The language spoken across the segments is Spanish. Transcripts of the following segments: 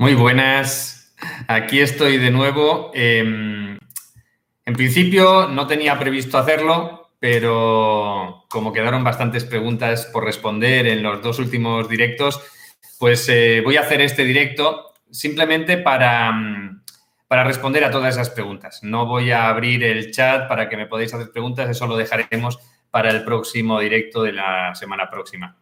Muy buenas. Aquí estoy de nuevo. Em, en principio no tenía previsto hacerlo, pero como quedaron bastantes preguntas por responder en los dos últimos directos, pues eh, voy a hacer este directo simplemente para, mm, para responder a todas esas preguntas. No voy a abrir el chat para que me podáis hacer preguntas, eso lo dejaremos para el próximo directo de la semana próxima.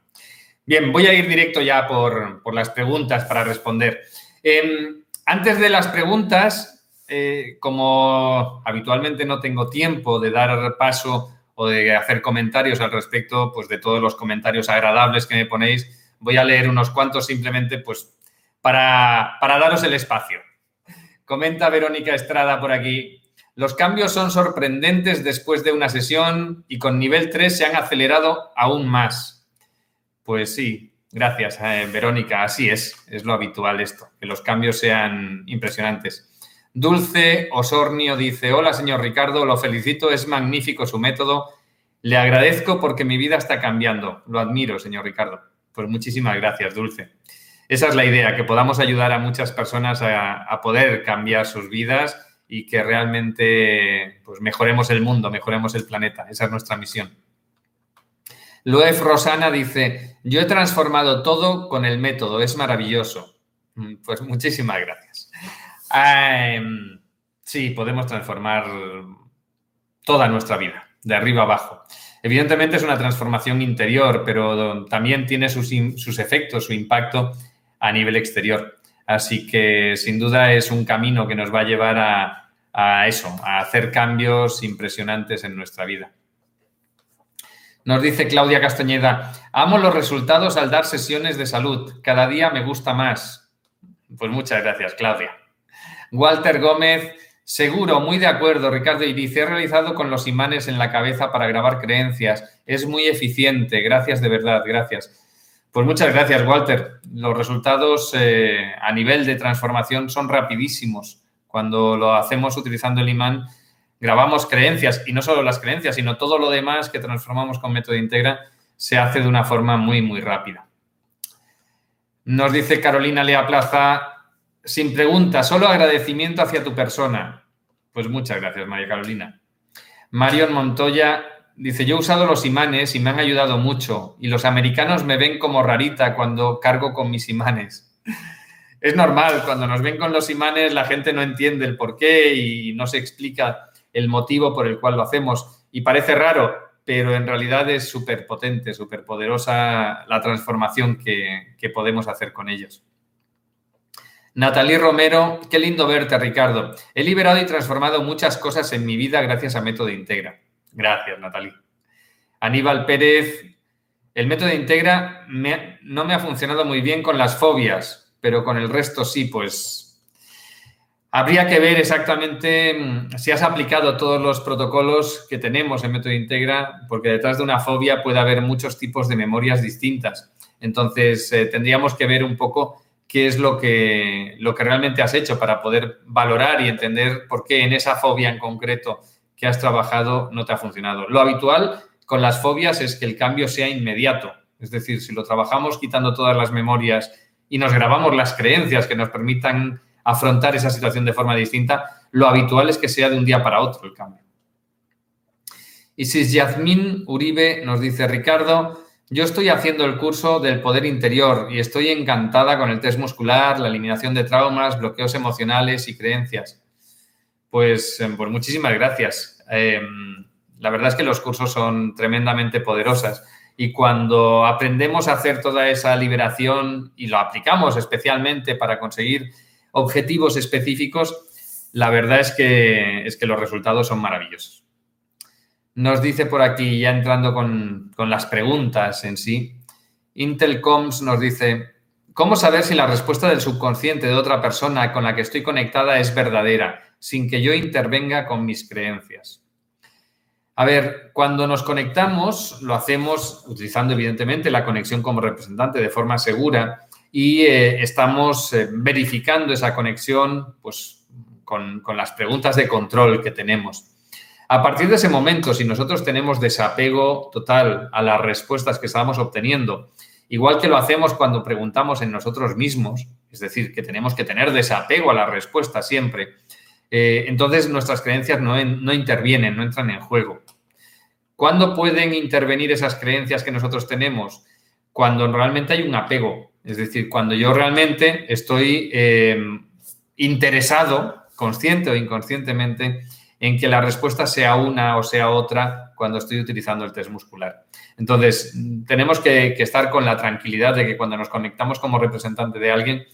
Bien, voy a ir directo ya por, por las preguntas para responder. Em, antes de las preguntas, eh, como habitualmente no tengo tiempo de dar paso o de hacer comentarios al respecto, pues de todos los comentarios agradables que me ponéis, voy a leer unos cuantos simplemente pues para, para daros el espacio. Comenta Verónica Estrada por aquí. Los cambios son sorprendentes después de una sesión y con nivel 3 se han acelerado aún más. Pues sí, Gracias, eh, Verónica. Así es, es lo habitual esto, que los cambios sean impresionantes. Dulce Osornio dice, hola, señor Ricardo, lo felicito, es magnífico su método. Le agradezco porque mi vida está cambiando. Lo admiro, señor Ricardo. Pues muchísimas gracias, Dulce. Esa es la idea, que podamos ayudar a muchas personas a, a poder cambiar sus vidas y que realmente pues, mejoremos el mundo, mejoremos el planeta. Esa es nuestra misión. Loef Rosana dice, yo he transformado todo con el método, es maravilloso. Mm, pues muchísimas gracias. sí, podemos transformar toda nuestra vida, de arriba abajo. Evidentemente es una transformación interior, pero también tiene sus, efectos, su impacto a nivel exterior. Así que sin duda es un camino que nos va a llevar a eso, a hacer cambios impresionantes en nuestra vida. Nos dice Claudia Castañeda, amo los resultados al dar sesiones de salud. Cada día me gusta más. Pues muchas gracias, Claudia. Walter Gómez, seguro, muy de acuerdo, Ricardo. Dice, he realizado con los imanes en la cabeza para grabar creencias. Es muy eficiente. Gracias de verdad, gracias. Pues muchas gracias, Walter. Los resultados eh, a nivel de transformación son rapidísimos. Cuando lo hacemos utilizando el imán, grabamos creencias y no solo las creencias, sino todo lo demás que transformamos con método integra se hace de una forma muy, muy rápida. Nos dice Carolina Lea Plaza, sin pregunta, solo agradecimiento hacia tu persona. Pues muchas gracias, María Carolina. Marion Montoya dice, yo he usado los imanes y me han ayudado mucho y los americanos me ven como rarita cuando cargo con mis imanes. Es normal, cuando nos ven con los imanes la gente no entiende el por qué y no se explica el motivo por el cual lo hacemos. Y parece raro, pero en realidad es súper potente, súper poderosa la transformación que, podemos hacer con ellos. Natalie Romero, qué lindo verte, Ricardo. He liberado y transformado muchas cosas en mi vida gracias a Método Integra. Gracias, Natalie. Aníbal Pérez, el método Integra no me ha funcionado muy bien con las fobias, pero con el resto sí, pues Habría que ver exactamente mm, si has aplicado todos los protocolos que tenemos en Método Integra, porque detrás de una fobia puede haber muchos tipos de memorias distintas. Entonces, eh, tendríamos que ver un poco qué es lo que, lo que realmente has hecho para poder valorar y entender por qué en esa fobia en concreto que has trabajado no te ha funcionado. Lo habitual con las fobias es que el cambio sea inmediato. Es decir, si lo trabajamos quitando todas las memorias y nos grabamos las creencias que nos permitan afrontar esa situación de forma distinta, lo habitual es que sea de un día para otro el cambio. Y si Yasmín Uribe nos dice, Ricardo, yo estoy haciendo el curso del poder interior y estoy encantada con el test muscular, la eliminación de traumas, bloqueos emocionales y creencias. Pues, em, pues muchísimas gracias. Em, la verdad es que los cursos son tremendamente poderosas y cuando aprendemos a hacer toda esa liberación y lo aplicamos especialmente para conseguir objetivos específicos, la verdad es que, es que los resultados son maravillosos. Nos dice por aquí, ya entrando con, con las preguntas en sí, Intelcoms nos dice, ¿cómo saber si la respuesta del subconsciente de otra persona con la que estoy conectada es verdadera, sin que yo intervenga con mis creencias? A ver, cuando nos conectamos, lo hacemos utilizando evidentemente la conexión como representante de forma segura y eh, estamos eh, verificando esa conexión pues, con, las preguntas de control que tenemos. A partir de ese momento, si nosotros tenemos desapego total a las respuestas que estamos obteniendo igual que lo hacemos cuando preguntamos en nosotros mismos, es decir, que tenemos que tener desapego a la respuesta siempre, eh, entonces nuestras creencias no, no intervienen, no entran en juego. ¿Cuándo pueden intervenir esas creencias que nosotros tenemos? Cuando realmente hay un apego, es decir, cuando yo realmente estoy eh, interesado, consciente o inconscientemente, en que la respuesta sea una o sea otra cuando estoy utilizando el test muscular. Entonces, tenemos que, estar con la tranquilidad de que cuando nos conectamos como representante de alguien,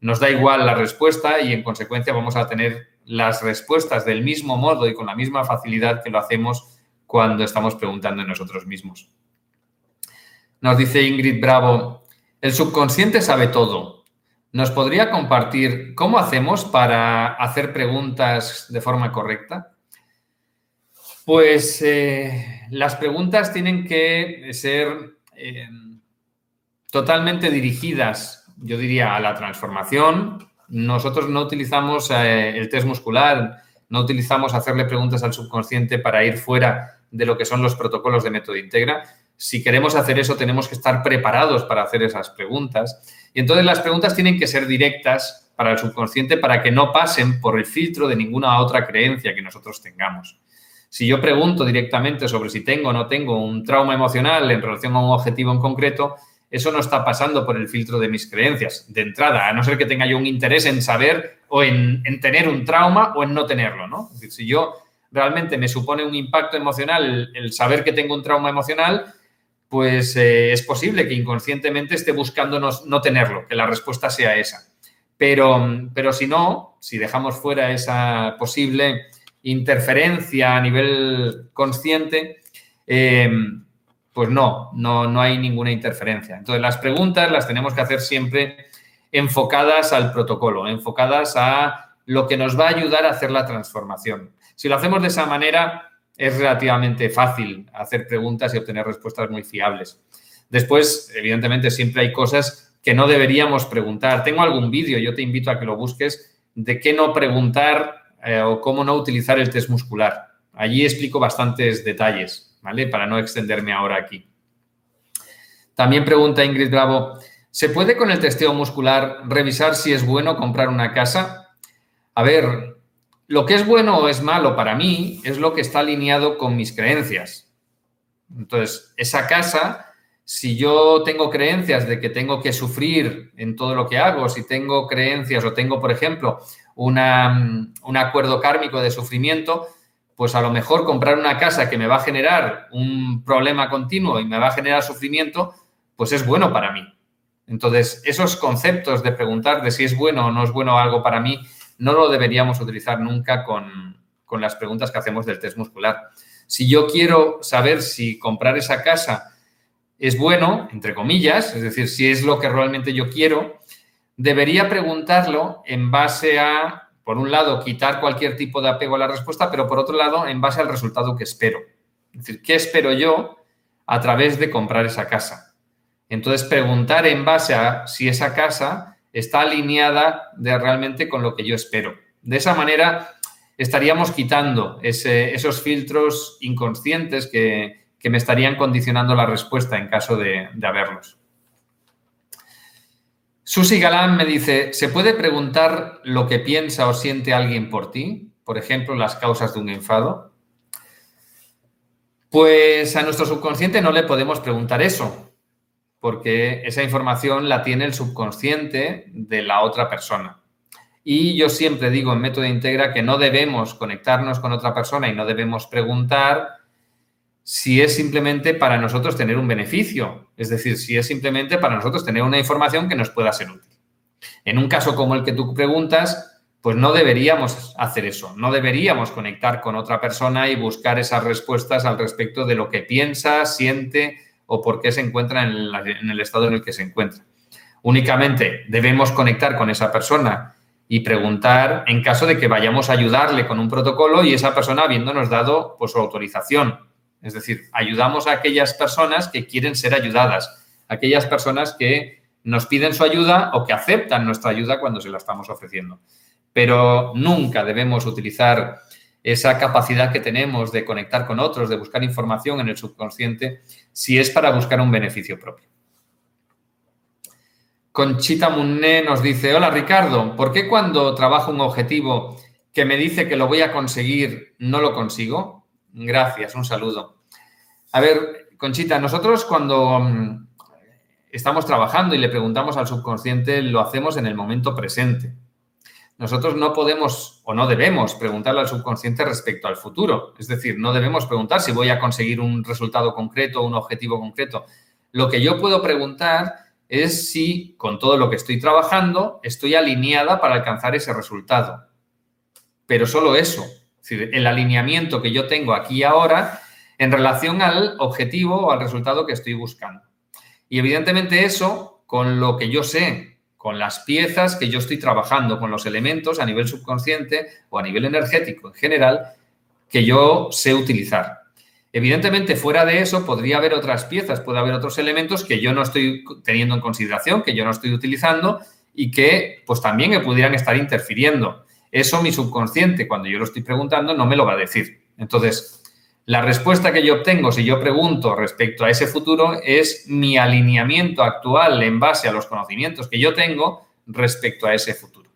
nos da igual la respuesta y en consecuencia vamos a tener las respuestas del mismo modo y con la misma facilidad que lo hacemos cuando estamos preguntando nosotros mismos. Nos dice Ingrid Bravo, el subconsciente sabe todo. ¿Nos podría compartir cómo hacemos para hacer preguntas de forma correcta? Pues eh, las preguntas tienen que ser eh, totalmente dirigidas, yo diría, a la transformación. Nosotros no utilizamos eh, el test muscular, no utilizamos hacerle preguntas al subconsciente para ir fuera de lo que son los protocolos de método integra. Si queremos hacer eso, tenemos que estar preparados para hacer esas preguntas. Y entonces las preguntas tienen que ser directas para el subconsciente para que no pasen por el filtro de ninguna otra creencia que nosotros tengamos. Si yo pregunto directamente sobre si tengo o no tengo un trauma emocional en relación a un objetivo en concreto, eso no está pasando por el filtro de mis creencias de entrada, a no ser que tenga yo un interés en saber o en, tener un trauma o en no tenerlo, ¿no? Decir, si yo realmente me supone un impacto emocional el, saber que tengo un trauma emocional, pues eh, es posible que inconscientemente esté buscando no, tenerlo, que la respuesta sea esa. Pero, pero si no, si dejamos fuera esa posible interferencia a nivel consciente, eh, pues no, no, no hay ninguna interferencia. Entonces, las preguntas las tenemos que hacer siempre enfocadas al protocolo, enfocadas a lo que nos va a ayudar a hacer la transformación. Si lo hacemos de esa manera, es relativamente fácil hacer preguntas y obtener respuestas muy fiables. Después, evidentemente, siempre hay cosas que no deberíamos preguntar. Tengo algún vídeo, yo te invito a que lo busques, de qué no preguntar eh, o cómo no utilizar el test muscular. Allí explico bastantes detalles, ¿vale? Para no extenderme ahora aquí. También pregunta Ingrid Bravo, ¿se puede con el testeo muscular revisar si es bueno comprar una casa? A ver, lo que es bueno o es malo para mí es lo que está alineado con mis creencias. Entonces, esa casa, si yo tengo creencias de que tengo que sufrir en todo lo que hago, si tengo creencias o tengo, por ejemplo, un acuerdo kármico de sufrimiento, pues a lo mejor comprar una casa que me va a generar un problema continuo y me va a generar sufrimiento, pues es bueno para mí. Entonces, esos conceptos de preguntar de si es bueno o no es bueno algo para mí, no lo deberíamos utilizar nunca con, con las preguntas que hacemos del test muscular. Si yo quiero saber si comprar esa casa es bueno, entre comillas, es decir, si es lo que realmente yo quiero, debería preguntarlo en base a, por un lado, quitar cualquier tipo de apego a la respuesta, pero por otro lado, en base al resultado que espero. Es decir, ¿qué espero yo a través de comprar esa casa? Entonces, preguntar en base a si esa casa está alineada de realmente con lo que yo espero. De esa manera, estaríamos quitando esos filtros inconscientes que, me estarían condicionando la respuesta en caso de haberlos. Susi Galán me dice, ¿se puede preguntar lo que piensa o siente alguien por ti? Por ejemplo, las causas de un enfado. Pues a nuestro subconsciente no le podemos preguntar eso, porque esa información la tiene el subconsciente de la otra persona. Y yo siempre digo en Método Integra que no debemos conectarnos con otra persona y no debemos preguntar si es simplemente para nosotros tener un beneficio, es decir, si es simplemente para nosotros tener una información que nos pueda ser útil. En un caso como el que tú preguntas, pues no deberíamos hacer eso, no deberíamos conectar con otra persona y buscar esas respuestas al respecto de lo que piensa, siente o por qué se encuentra en, el estado en el que se encuentra. Únicamente debemos conectar con esa persona y preguntar en caso de que vayamos a ayudarle con un protocolo y esa persona habiéndonos dado pues, su autorización es decir, ayudamos a aquellas personas que quieren ser ayudadas, aquellas personas que nos piden su ayuda o que aceptan nuestra ayuda cuando se la estamos ofreciendo. Pero nunca debemos utilizar esa capacidad que tenemos de conectar con otros, de buscar información en el subconsciente, si es para buscar un beneficio propio. Conchita Munné nos dice, hola Ricardo, ¿por qué cuando trabajo un objetivo que me dice que lo voy a conseguir, no lo consigo? Gracias, un saludo. A ver, Conchita, nosotros cuando mm, estamos trabajando y le preguntamos al subconsciente, lo hacemos en el momento presente. Nosotros no podemos o no debemos preguntarle al subconsciente respecto al futuro. Es decir, no debemos preguntar si voy a conseguir un resultado concreto o un objetivo concreto. Lo que yo puedo preguntar es si con todo lo que estoy trabajando estoy alineada para alcanzar ese resultado. Pero solo eso, es decir, el alineamiento que yo tengo aquí ahora en relación al objetivo o al resultado que estoy buscando. Y evidentemente eso, con lo que yo sé, con las piezas que yo estoy trabajando, con los elementos a nivel subconsciente o a nivel energético en general, que yo sé utilizar. Evidentemente, fuera de eso, podría haber otras piezas, puede haber otros elementos que yo no estoy teniendo en consideración, que yo no estoy utilizando y que pues también me pudieran estar interfiriendo. Eso mi subconsciente, cuando yo lo estoy preguntando, no me lo va a decir. Entonces, la respuesta que yo obtengo si yo pregunto respecto a ese futuro es mi alineamiento actual en base a los conocimientos que yo tengo respecto a ese futuro.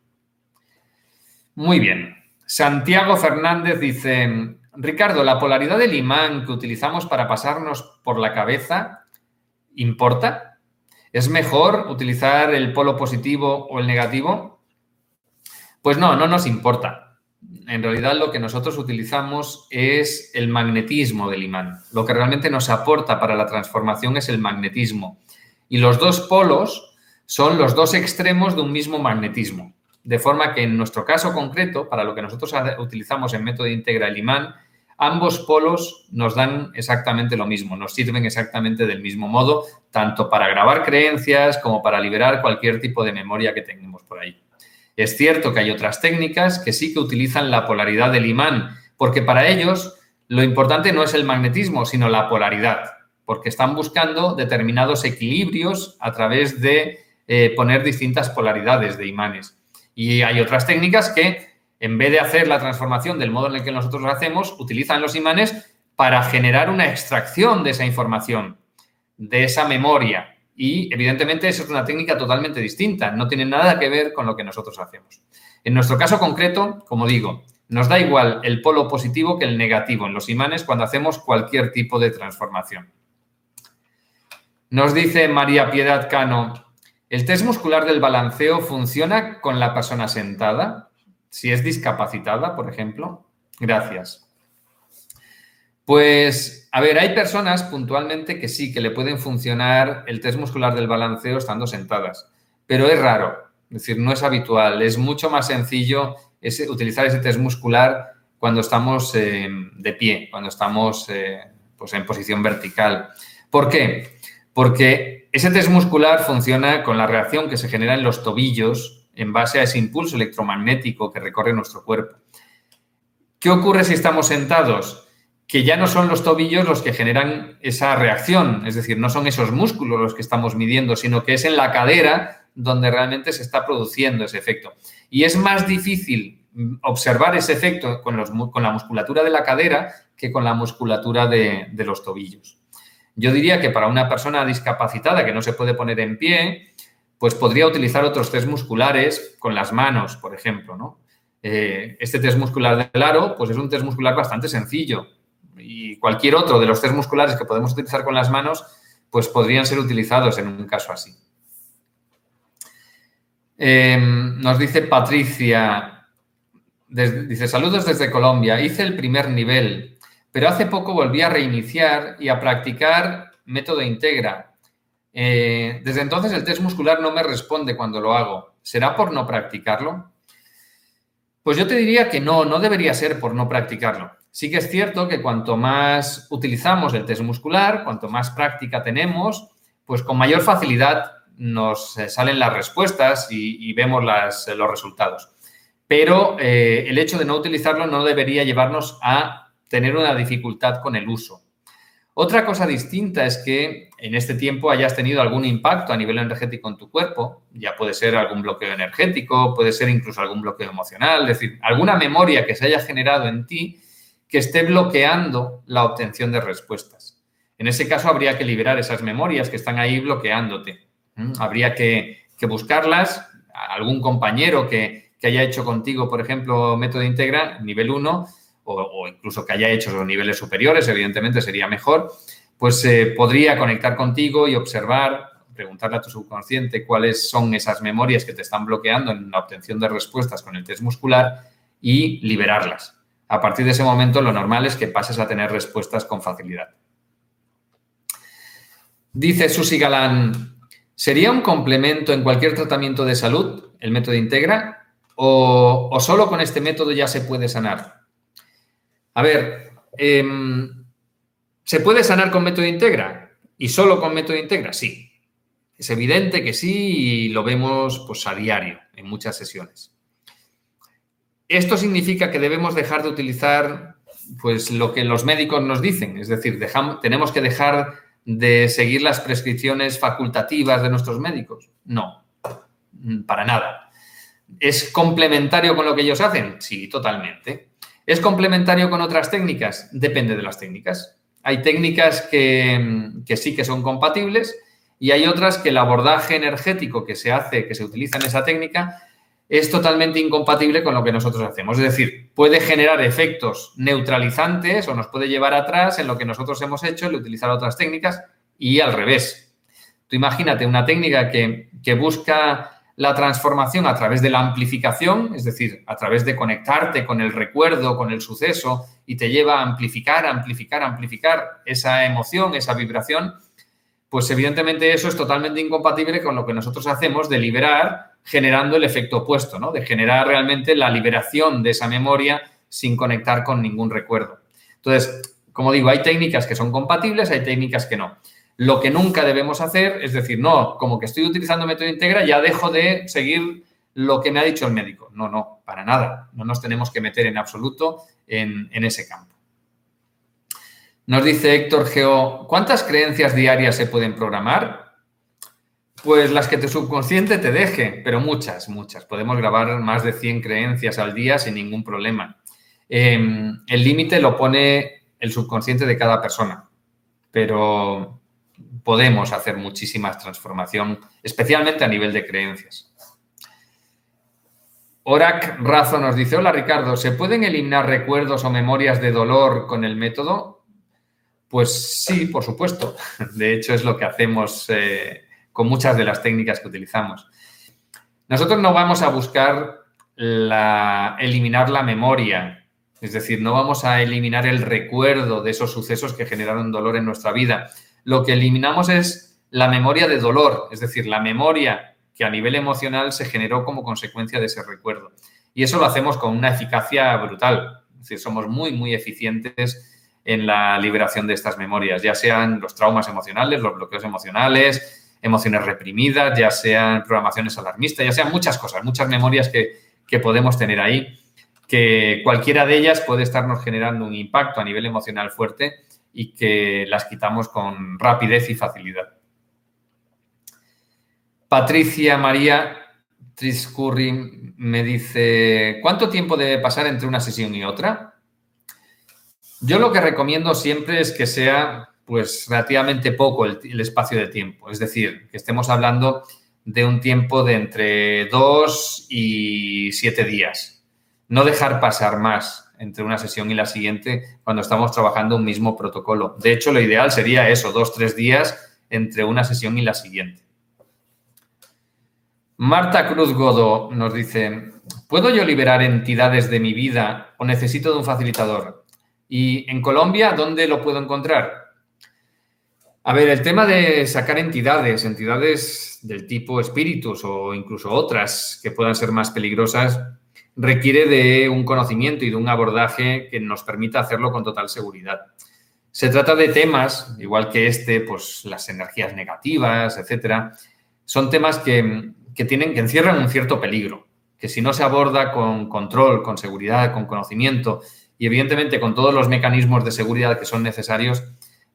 Muy bien. Santiago Fernández dice, Ricardo, ¿la polaridad del imán que utilizamos para pasarnos por la cabeza importa? ¿Es mejor utilizar el polo positivo o el negativo? Pues no, no nos importa. En realidad lo que nosotros utilizamos es el magnetismo del imán. Lo que realmente nos aporta para la transformación es el magnetismo. Y los dos polos son los dos extremos de un mismo magnetismo. De forma que en nuestro caso concreto, para lo que nosotros utilizamos en método integra el imán, ambos polos nos dan exactamente lo mismo, nos sirven exactamente del mismo modo, tanto para grabar creencias como para liberar cualquier tipo de memoria que tengamos por ahí. Es cierto que hay otras técnicas que sí que utilizan la polaridad del imán, porque para ellos lo importante no es el magnetismo, sino la polaridad, porque están buscando determinados equilibrios a través de eh, poner distintas polaridades de imanes. Y hay otras técnicas que en vez de hacer la transformación del modo en el que nosotros lo hacemos, utilizan los imanes para generar una extracción de esa información, de esa memoria. Y evidentemente eso es una técnica totalmente distinta, no tiene nada que ver con lo que nosotros hacemos. En nuestro caso concreto, como digo, nos da igual el polo positivo que el negativo en los imanes cuando hacemos cualquier tipo de transformación. Nos dice María Piedad Cano, ¿el test muscular del balanceo funciona con la persona sentada? si es discapacitada, por ejemplo? Gracias. Pues, a ver, hay personas puntualmente que sí, que le pueden funcionar el test muscular del balanceo estando sentadas, pero es raro, es decir, no es habitual. Es mucho más sencillo utilizar ese test muscular cuando estamos eh, de pie, cuando estamos eh, pues en posición vertical. ¿Por qué? Porque ese test muscular funciona con la reacción que se genera en los tobillos en base a ese impulso electromagnético que recorre nuestro cuerpo. ¿Qué ocurre si estamos sentados? Que ya no son los tobillos los que generan esa reacción, es decir, no son esos músculos los que estamos midiendo, sino que es en la cadera donde realmente se está produciendo ese efecto. Y es más difícil observar ese efecto con, la musculatura de la cadera que con la musculatura de, los tobillos. Yo diría que para una persona discapacitada que no se puede poner en pie, pues podría utilizar otros test musculares con las manos, por ejemplo, ¿no? Eh, este test muscular del aro, pues es un test muscular bastante sencillo y cualquier otro de los test musculares que podemos utilizar con las manos, pues podrían ser utilizados en un caso así. Em, nos dice Patricia, dice, saludos desde Colombia, hice el primer nivel, pero hace poco volví a reiniciar y a practicar método integra eh, desde entonces el test muscular no me responde cuando lo hago. ¿Será por no practicarlo? Pues yo te diría que no, no debería ser por no practicarlo. Sí que es cierto que cuanto más utilizamos el test muscular, cuanto más práctica tenemos, pues con mayor facilidad nos eh, salen las respuestas y, vemos los resultados. Pero eh, el hecho de no utilizarlo no debería llevarnos a tener una dificultad con el uso. Otra cosa distinta es que en este tiempo hayas tenido algún impacto a nivel energético en tu cuerpo, ya puede ser algún bloqueo energético, puede ser incluso algún bloqueo emocional, es decir, alguna memoria que se haya generado en ti que esté bloqueando la obtención de respuestas. En ese caso habría que liberar esas memorias que están ahí bloqueándote. Habría que, que buscarlas, algún compañero que, haya hecho contigo, por ejemplo, método Integra, nivel 1, o, incluso que haya hecho los niveles superiores, evidentemente sería mejor, pues eh, podría conectar contigo y observar, preguntarle a tu subconsciente cuáles son esas memorias que te están bloqueando en la obtención de respuestas con el test muscular y liberarlas. A partir de ese momento, lo normal es que pases a tener respuestas con facilidad. Dice Susi Galán, ¿sería un complemento en cualquier tratamiento de salud el método Integra o, solo con este método ya se puede sanar? A ver, em, ¿se puede sanar con método Integra? ¿Y solo con método Integra? Sí. Es evidente que sí y lo vemos pues, a diario en muchas sesiones. Esto significa que debemos dejar de utilizar pues, lo que los médicos nos dicen, es decir, tenemos que dejar de seguir las prescripciones facultativas de nuestros médicos? No, para nada. ¿Es complementario con lo que ellos hacen? Sí, totalmente. ¿Es complementario con otras técnicas? Depende de las técnicas. Hay técnicas que, que, sí que son compatibles y hay otras que el abordaje energético que se hace, que se utiliza en esa técnica, es totalmente incompatible con lo que nosotros hacemos. Es decir, puede generar efectos neutralizantes o nos puede llevar atrás en lo que nosotros hemos hecho, el utilizar otras técnicas y al revés. Tú imagínate una técnica que, busca la transformación a través de la amplificación, es decir, a través de conectarte con el recuerdo, con el suceso, y te lleva a amplificar, amplificar, amplificar esa emoción, esa vibración, pues evidentemente eso es totalmente incompatible con lo que nosotros hacemos de liberar generando el efecto opuesto, ¿no? De generar realmente la liberación de esa memoria sin conectar con ningún recuerdo. Entonces, como digo, hay técnicas que son compatibles, hay técnicas que no. Lo que nunca debemos hacer es decir, no, como que estoy utilizando método integra, ya dejo de seguir lo que me ha dicho el médico. No, no, para nada. No nos tenemos que meter en absoluto en, en ese campo. Nos dice Héctor Geo, ¿cuántas creencias diarias se pueden programar? Pues las que tu subconsciente te deje, pero muchas, muchas. Podemos grabar más de 100 creencias al día sin ningún problema. Em, el límite lo pone el subconsciente de cada persona, pero podemos hacer muchísima transformación, especialmente a nivel de creencias. Orac Razo nos dice, hola Ricardo, ¿se pueden eliminar recuerdos o memorias de dolor con el método? Pues sí, por supuesto. De hecho, es lo que hacemos eh, con muchas de las técnicas que utilizamos. Nosotros no vamos a buscar eliminar la memoria, es decir, no vamos a eliminar el recuerdo de esos sucesos que generaron dolor en nuestra vida. Lo que eliminamos es la memoria de dolor, es decir, la memoria que a nivel emocional se generó como consecuencia de ese recuerdo. Y eso lo hacemos con una eficacia brutal. Es decir, somos muy, muy eficientes en la liberación de estas memorias, ya sean los traumas emocionales, los bloqueos emocionales, emociones reprimidas, ya sean programaciones alarmistas, ya sean muchas cosas, muchas memorias que, podemos tener ahí, que cualquiera de ellas puede estarnos generando un impacto a nivel emocional fuerte y que las quitamos con rapidez y facilidad. Patricia María Triscurri me dice, ¿cuánto tiempo debe pasar entre una sesión y otra? Yo lo que recomiendo siempre es que sea pues relativamente poco el, espacio de tiempo. Es decir, que estemos hablando de un tiempo de entre dos y siete días. No dejar pasar más entre una sesión y la siguiente cuando estamos trabajando un mismo protocolo. De hecho, lo ideal sería eso, dos, tres días entre una sesión y la siguiente. Marta Cruz Godo nos dice, ¿puedo yo liberar entidades de mi vida o necesito de un facilitador? Y en Colombia, ¿dónde lo puedo encontrar? A ver, el tema de sacar entidades, entidades del tipo espíritus o incluso otras que puedan ser más peligrosas, requiere de un conocimiento y de un abordaje que nos permita hacerlo con total seguridad. Se trata de temas, igual que este, pues las energías negativas, etcétera, son temas que, que tienen, que encierran un cierto peligro, que si no se aborda con control, con seguridad, con conocimiento y evidentemente con todos los mecanismos de seguridad que son necesarios,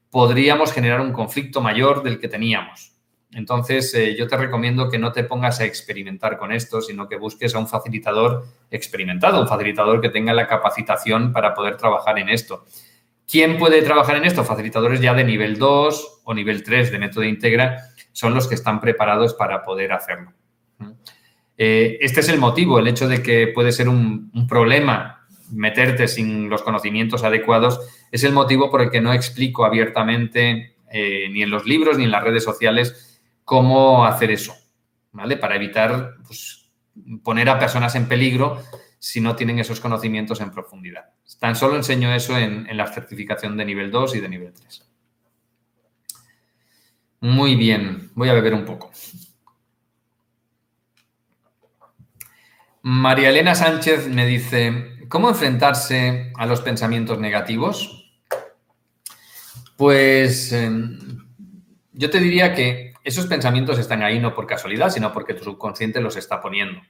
podríamos generar un conflicto mayor del que teníamos. Entonces, eh, yo te recomiendo que no te pongas a experimentar con esto, sino que busques a un facilitador experimentado, un facilitador que tenga la capacitación para poder trabajar en esto. ¿Quién puede trabajar en esto? Facilitadores ya de nivel 2 o nivel 3 de método integra son los que están preparados para poder hacerlo. Eh, este es el motivo, el hecho de que puede ser un, problema meterte sin los conocimientos adecuados, es el motivo por el que no explico abiertamente eh, ni en los libros ni en las redes sociales cómo hacer eso, ¿vale? Para evitar pues, poner a personas en peligro si no tienen esos conocimientos en profundidad. Tan solo enseño eso en, la certificación de nivel 2 y de nivel 3. Muy bien, voy a beber un poco. María Elena Sánchez me dice, ¿cómo enfrentarse a los pensamientos negativos? Pues em, yo te diría que esos pensamientos están ahí no por casualidad, sino porque tu subconsciente los está poniendo.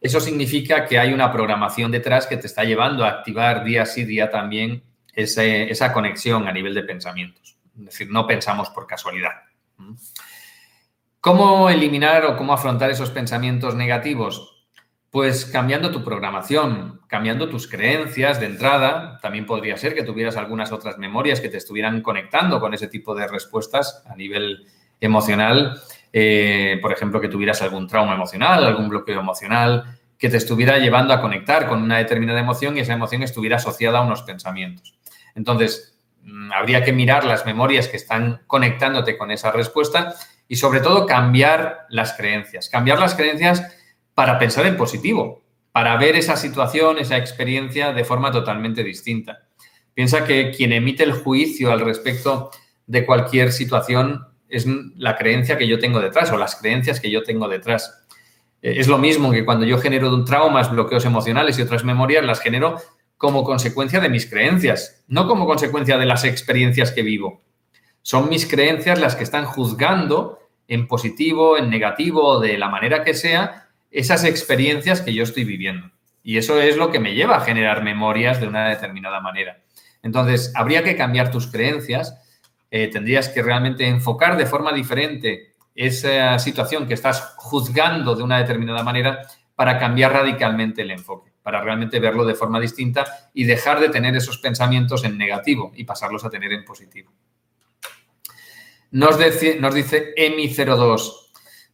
Eso significa que hay una programación detrás que te está llevando a activar día sí día también esa conexión a nivel de pensamientos. Es decir, no pensamos por casualidad. ¿Cómo eliminar o cómo afrontar esos pensamientos negativos? Pues cambiando tu programación, cambiando tus creencias de entrada, también podría ser que tuvieras algunas otras memorias que te estuvieran conectando con ese tipo de respuestas a nivel emocional. Eh, por ejemplo, que tuvieras algún trauma emocional, algún bloqueo emocional, que te estuviera llevando a conectar con una determinada emoción y esa emoción estuviera asociada a unos pensamientos. Entonces, mm, habría que mirar las memorias que están conectándote con esa respuesta y sobre todo cambiar las creencias. Cambiar las creencias para pensar en positivo, para ver esa situación, esa experiencia de forma totalmente distinta. Piensa que quien emite el juicio al respecto de cualquier situación es la creencia que yo tengo detrás o las creencias que yo tengo detrás. Eh, es lo mismo que cuando yo genero traumas, bloqueos emocionales y otras memorias, las genero como consecuencia de mis creencias, no como consecuencia de las experiencias que vivo. Son mis creencias las que están juzgando en positivo, en negativo, de la manera que sea, esas experiencias que yo estoy viviendo. Y eso es lo que me lleva a generar memorias de una determinada manera. Entonces, habría que cambiar tus creencias, eh, tendrías que realmente enfocar de forma diferente esa situación que estás juzgando de una determinada manera para cambiar radicalmente el enfoque, para realmente verlo de forma distinta y dejar de tener esos pensamientos en negativo y pasarlos a tener en positivo. Nos, nos dice EMI02,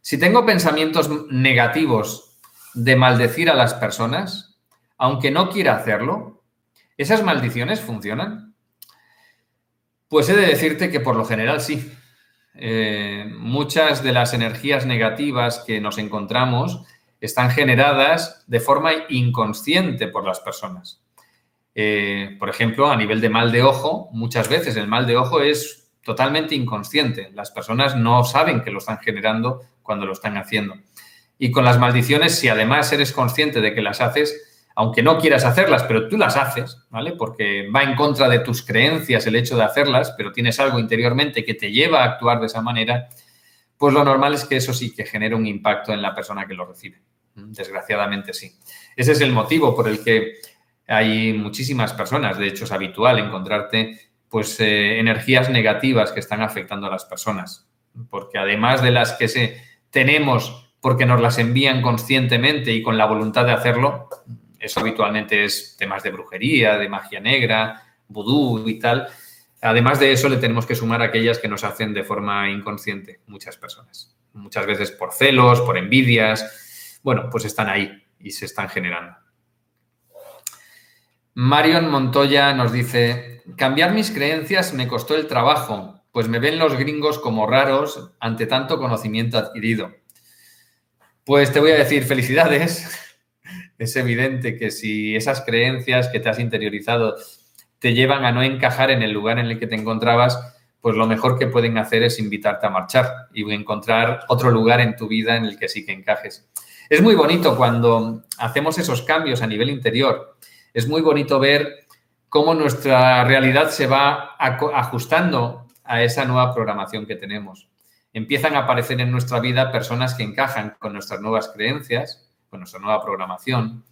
si tengo pensamientos negativos de maldecir a las personas, aunque no quiera hacerlo, ¿esas maldiciones funcionan? Pues he de decirte que por lo general sí. Eh, muchas de las energías negativas que nos encontramos están generadas de forma inconsciente por las personas. Eh, por ejemplo, a nivel de mal de ojo, muchas veces el mal de ojo es totalmente inconsciente. Las personas no saben que lo están generando cuando lo están haciendo. Y con las maldiciones, si además eres consciente de que las haces, aunque no quieras hacerlas, pero tú las haces, ¿vale? Porque va en contra de tus creencias el hecho de hacerlas, pero tienes algo interiormente que te lleva a actuar de esa manera, pues lo normal es que eso sí que genere un impacto en la persona que lo recibe. Desgraciadamente sí. Ese es el motivo por el que hay muchísimas personas, de hecho es habitual encontrarte pues eh, energías negativas que están afectando a las personas, porque además de las que se tenemos porque nos las envían conscientemente y con la voluntad de hacerlo. Eso habitualmente es temas de brujería, de magia negra, vudú y tal. Además de eso, le tenemos que sumar aquellas que nos hacen de forma inconsciente muchas personas. Muchas veces por celos, por envidias. Bueno, pues están ahí y se están generando. Marion Montoya nos dice, cambiar mis creencias me costó el trabajo, pues me ven los gringos como raros ante tanto conocimiento adquirido. Pues te voy a decir felicidades. Es evidente que si esas creencias que te has interiorizado te llevan a no encajar en el lugar en el que te encontrabas, pues lo mejor que pueden hacer es invitarte a marchar y encontrar otro lugar en tu vida en el que sí que encajes. Es muy bonito cuando hacemos esos cambios a nivel interior. Es muy bonito ver cómo nuestra realidad se va ajustando a esa nueva programación que tenemos. Empiezan a aparecer en nuestra vida personas que encajan con nuestras nuevas creencias, con nuestra nueva programación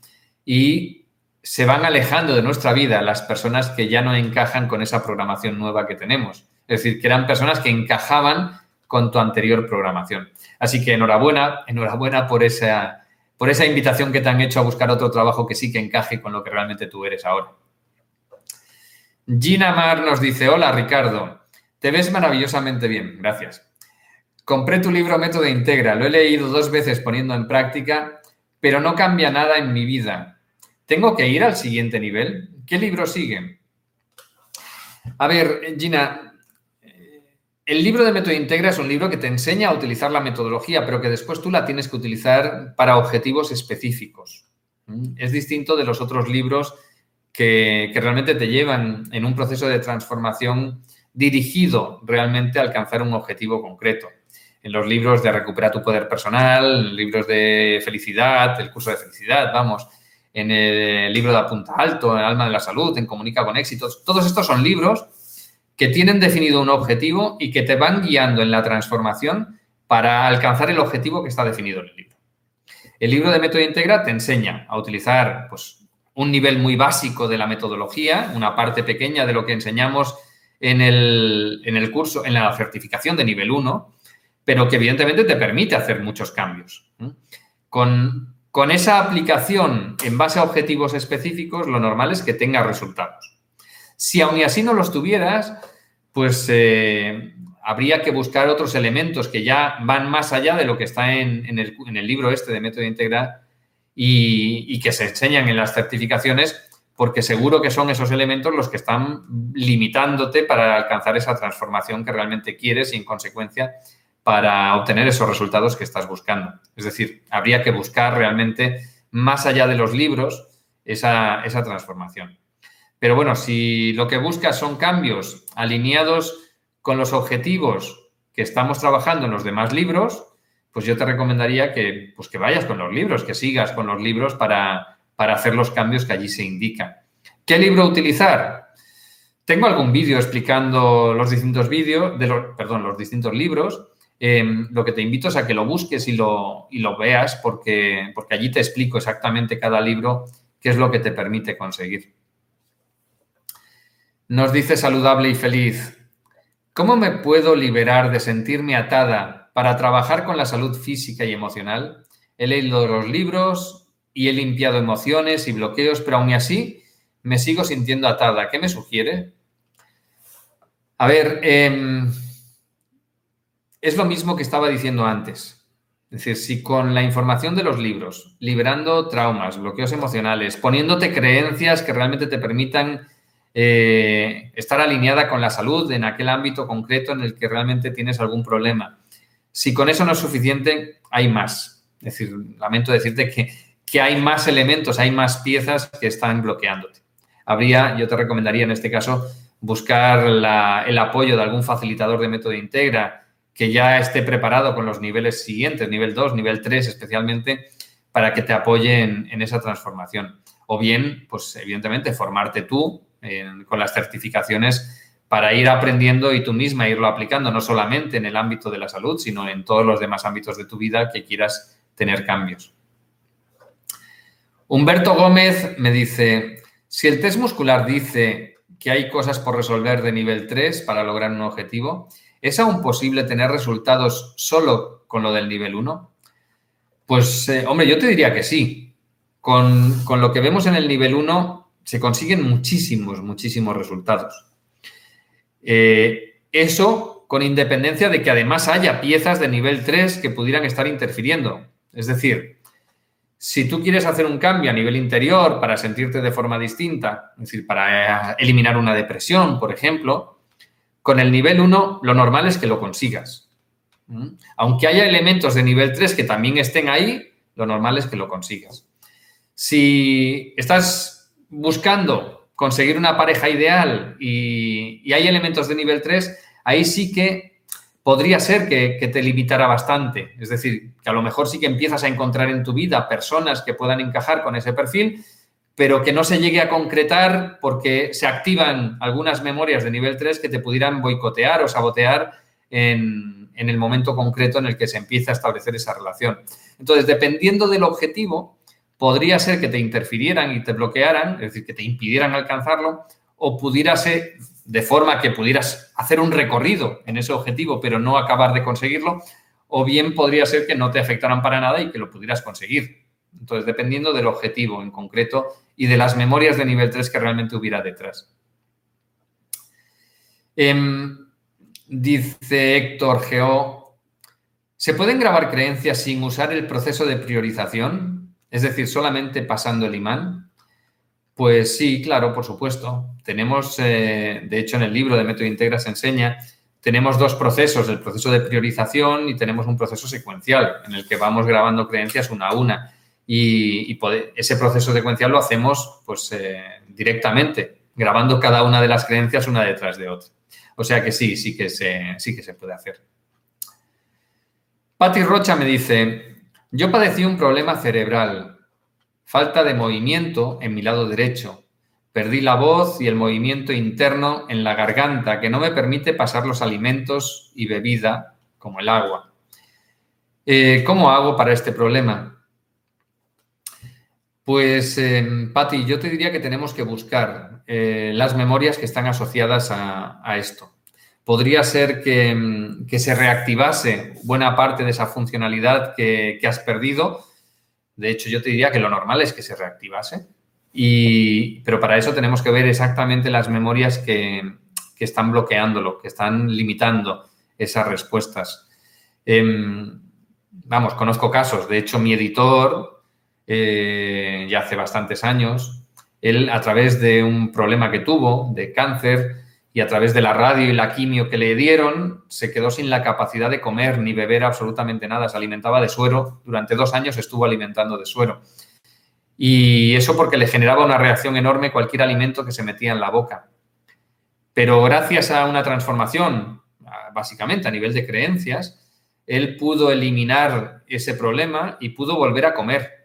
y se van alejando de nuestra vida las personas que ya no encajan con esa programación nueva que tenemos. Es decir, que eran personas que encajaban con tu anterior programación. Así que enhorabuena, enhorabuena por esa, por esa invitación que te han hecho a buscar otro trabajo que sí que encaje con lo que realmente tú eres ahora. Gina Mar nos dice, hola Ricardo, te ves maravillosamente bien, gracias. compré tu libro Método Integra, lo he leído dos veces poniendo en práctica, pero no cambia nada en mi vida. ¿Tengo que ir al siguiente nivel? ¿Qué libro sigue? A ver, Gina, el libro de Método Integra es un libro que te enseña a utilizar la metodología, pero que después tú la tienes que utilizar para objetivos específicos. ¿Mm? Es distinto de los otros libros que, realmente te llevan en un proceso de transformación dirigido realmente a alcanzar un objetivo concreto. En los libros de Recupera tu Poder Personal, libros de felicidad, el curso de felicidad, vamos, en el libro de Apunta Alto, en Alma de la Salud, en Comunica con Éxitos. Todos estos son libros que tienen definido un objetivo y que te van guiando en la transformación para alcanzar el objetivo que está definido en el libro. El libro de Método Integra te enseña a utilizar pues, un nivel muy básico de la metodología, una parte pequeña de lo que enseñamos en el, en el curso, en la certificación de nivel 1, pero que evidentemente te permite hacer muchos cambios. Con, con esa aplicación en base a objetivos específicos, lo normal es que tengas resultados. Si aún y así no los tuvieras, pues eh, habría que buscar otros elementos que ya van más allá de lo que está en, el, libro este de método integral y, y, que se enseñan en las certificaciones, porque seguro que son esos elementos los que están limitándote para alcanzar esa transformación que realmente quieres y en consecuencia para obtener esos resultados que estás buscando. Es decir, habría que buscar realmente más allá de los libros esa, transformación. Pero bueno, si lo que buscas son cambios alineados con los objetivos que estamos trabajando en los demás libros, pues yo te recomendaría que, pues que vayas con los libros, que sigas con los libros para, para hacer los cambios que allí se indican. ¿Qué libro utilizar? Tengo algún vídeo explicando los distintos vídeos, de los, perdón, los distintos libros. Em, lo que te invito es a que lo busques y lo, lo veas porque, porque allí te explico exactamente cada libro qué es lo que te permite conseguir. Nos dice saludable y feliz. ¿Cómo me puedo liberar de sentirme atada para trabajar con la salud física y emocional? He leído los libros y he limpiado emociones y bloqueos, pero aún así me sigo sintiendo atada. ¿Qué me sugiere? A ver, eh, es lo mismo que estaba diciendo antes. Es decir, si con la información de los libros, liberando traumas, bloqueos emocionales, poniéndote creencias que realmente te permitan eh, estar alineada con la salud en aquel ámbito concreto en el que realmente tienes algún problema. Si con eso no es suficiente, hay más. Es decir, lamento decirte que, que hay más elementos, hay más piezas que están bloqueándote. Habría, yo te recomendaría en este caso, buscar el apoyo de algún facilitador de método integra, que ya esté preparado con los niveles siguientes, nivel 2, nivel 3 especialmente, para que te apoyen en esa transformación. O bien, pues evidentemente, formarte tú con las certificaciones para ir aprendiendo y tú misma irlo aplicando, no solamente en el ámbito de la salud, sino en todos los demás ámbitos de tu vida que quieras tener cambios. Humberto Gómez me dice, si el test muscular dice que hay cosas por resolver de nivel 3 para lograr un objetivo, ¿Es aún posible tener resultados solo con lo del nivel 1? Pues, eh, hombre, yo te diría que sí. Con, lo que vemos en el nivel 1 se consiguen muchísimos, muchísimos resultados. Eh, eso con independencia de que además haya piezas de nivel 3 que pudieran estar interfiriendo. Es decir, si tú quieres hacer un cambio a nivel interior para sentirte de forma distinta, es decir, para eh, eliminar una depresión, por ejemplo, con el nivel 1 lo normal es que lo consigas. ¿Mm? Aunque haya elementos de nivel 3 que también estén ahí, lo normal es que lo consigas. Si estás buscando conseguir una pareja ideal y, hay elementos de nivel 3, ahí sí que podría ser que, que, te limitara bastante. Es decir, que a lo mejor sí que empiezas a encontrar en tu vida personas que puedan encajar con ese perfil, pero que no se llegue a concretar porque se activan algunas memorias de nivel 3 que te pudieran boicotear o sabotear en, el momento concreto en el que se empieza a establecer esa relación. Entonces, dependiendo del objetivo, podría ser que te interfirieran y te bloquearan, es decir, que te impidieran alcanzarlo, o pudiera ser de forma que pudieras hacer un recorrido en ese objetivo, pero no acabar de conseguirlo, o bien podría ser que no te afectaran para nada y que lo pudieras conseguir. Entonces, dependiendo del objetivo en concreto y de las memorias de nivel 3 que realmente hubiera detrás. Em, dice Héctor Geo, ¿Se pueden grabar creencias sin usar el proceso de priorización? Es decir, solamente pasando el imán. Pues sí, claro, por supuesto. Tenemos, eh, de hecho, en el libro de Método Integra se enseña, tenemos dos procesos, el proceso de priorización y tenemos un proceso secuencial en el que vamos grabando creencias una a una. Y, ese proceso secuencial lo hacemos pues, eh, directamente, grabando cada una de las creencias una detrás de otra. O sea que sí, sí que se, sí que se puede hacer. Patti Rocha me dice, yo padecí un problema cerebral, falta de movimiento en mi lado derecho. Perdí la voz y el movimiento interno en la garganta que no me permite pasar los alimentos y bebida como el agua. Eh, ¿Cómo hago para este problema? Pues, eh, Patti, yo te diría que tenemos que buscar eh, las memorias que están asociadas a esto podría ser mm, que, se reactivase buena parte de esa funcionalidad que, has perdido. De hecho, yo te diría que lo normal es que se reactivase. Y, pero para eso tenemos que ver exactamente las memorias que, están bloqueándolo, que están limitando esas respuestas. Em, vamos, conozco casos. De hecho, mi editor, eh, ya hace bastantes años, él a través de un problema que tuvo de cáncer, y a través de la radio y la quimio que le dieron, se quedó sin la capacidad de comer ni beber absolutamente nada. Se alimentaba de suero. Durante dos años estuvo alimentando de suero. Y eso porque le generaba una reacción enorme cualquier alimento que se metía en la boca. Pero gracias a una transformación, básicamente a nivel de creencias, él pudo eliminar ese problema y pudo volver a comer.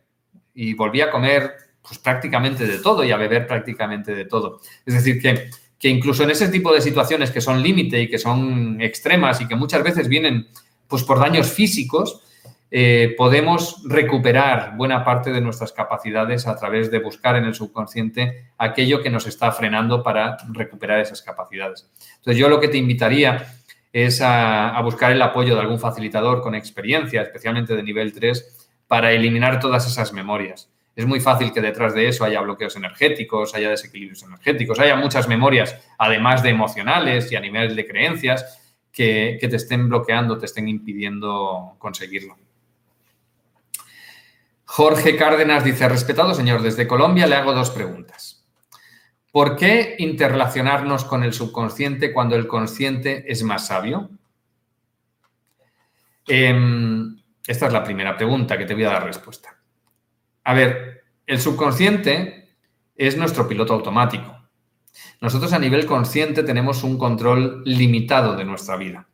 Y volvía a comer pues, prácticamente de todo y a beber prácticamente de todo. Es decir, que que incluso en ese tipo de situaciones que son límite y que son extremas y que muchas veces vienen pues, por daños físicos, eh, podemos recuperar buena parte de nuestras capacidades a través de buscar en el subconsciente aquello que nos está frenando para recuperar esas capacidades. Entonces, yo lo que te invitaría es a, a buscar el apoyo de algún facilitador con experiencia, especialmente de nivel 3, para eliminar todas esas memorias es muy fácil que detrás de eso haya bloqueos energéticos, haya desequilibrios energéticos, haya muchas memorias, además de emocionales y a nivel de creencias, que, te estén bloqueando, te estén impidiendo conseguirlo. Jorge Cárdenas dice, respetado señor, desde Colombia le hago dos preguntas. ¿Por qué interrelacionarnos con el subconsciente cuando el consciente es más sabio? Em, esta es la primera pregunta que te voy a dar respuesta. A ver, el subconsciente es nuestro piloto automático. Nosotros a nivel consciente tenemos un control limitado de nuestra vida.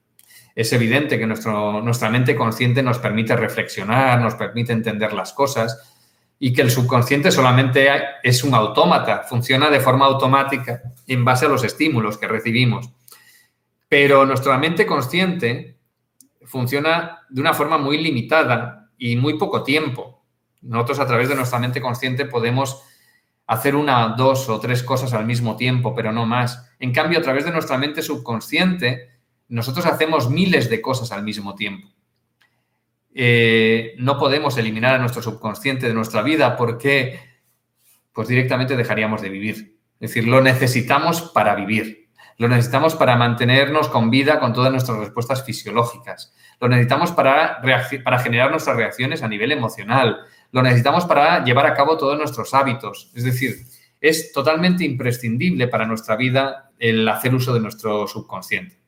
Es evidente que nuestra mente consciente nos permite reflexionar, nos permite entender las cosas y que el subconsciente solamente es un autómata, funciona de forma automática en base a los estímulos que recibimos. Pero nuestra mente consciente funciona de una forma muy limitada y muy poco tiempo. Nosotros a través de nuestra mente consciente podemos hacer una, dos o tres cosas al mismo tiempo, pero no más. En cambio, a través de nuestra mente subconsciente, nosotros hacemos miles de cosas al mismo tiempo. Eh, no podemos eliminar a nuestro subconsciente de nuestra vida porque pues directamente dejaríamos de vivir. Es decir, lo necesitamos para vivir. Lo necesitamos para mantenernos con vida con todas nuestras respuestas fisiológicas. Lo necesitamos para, generar nuestras reacciones a nivel emocional, lo necesitamos para llevar a cabo todos nuestros hábitos. Es decir, es totalmente imprescindible para nuestra vida el hacer uso de nuestro subconsciente.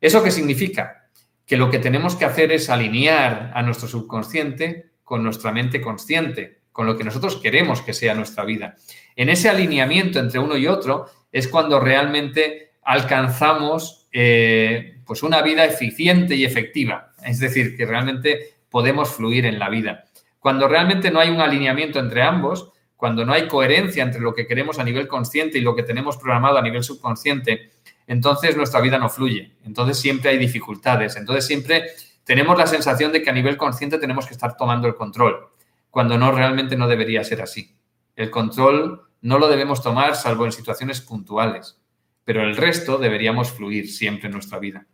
¿Eso qué significa? Que lo que tenemos que hacer es alinear a nuestro subconsciente con nuestra mente consciente, con lo que nosotros queremos que sea nuestra vida. En ese alineamiento entre uno y otro es cuando realmente alcanzamos eh, pues una vida eficiente y efectiva. Es decir, que realmente podemos fluir en la vida. Cuando realmente no hay un alineamiento entre ambos, cuando no hay coherencia entre lo que queremos a nivel consciente y lo que tenemos programado a nivel subconsciente, entonces nuestra vida no fluye. Entonces siempre hay dificultades. Entonces siempre tenemos la sensación de que a nivel consciente tenemos que estar tomando el control, cuando no realmente no debería ser así. El control no lo debemos tomar salvo en situaciones puntuales, pero el resto deberíamos fluir siempre en nuestra vida.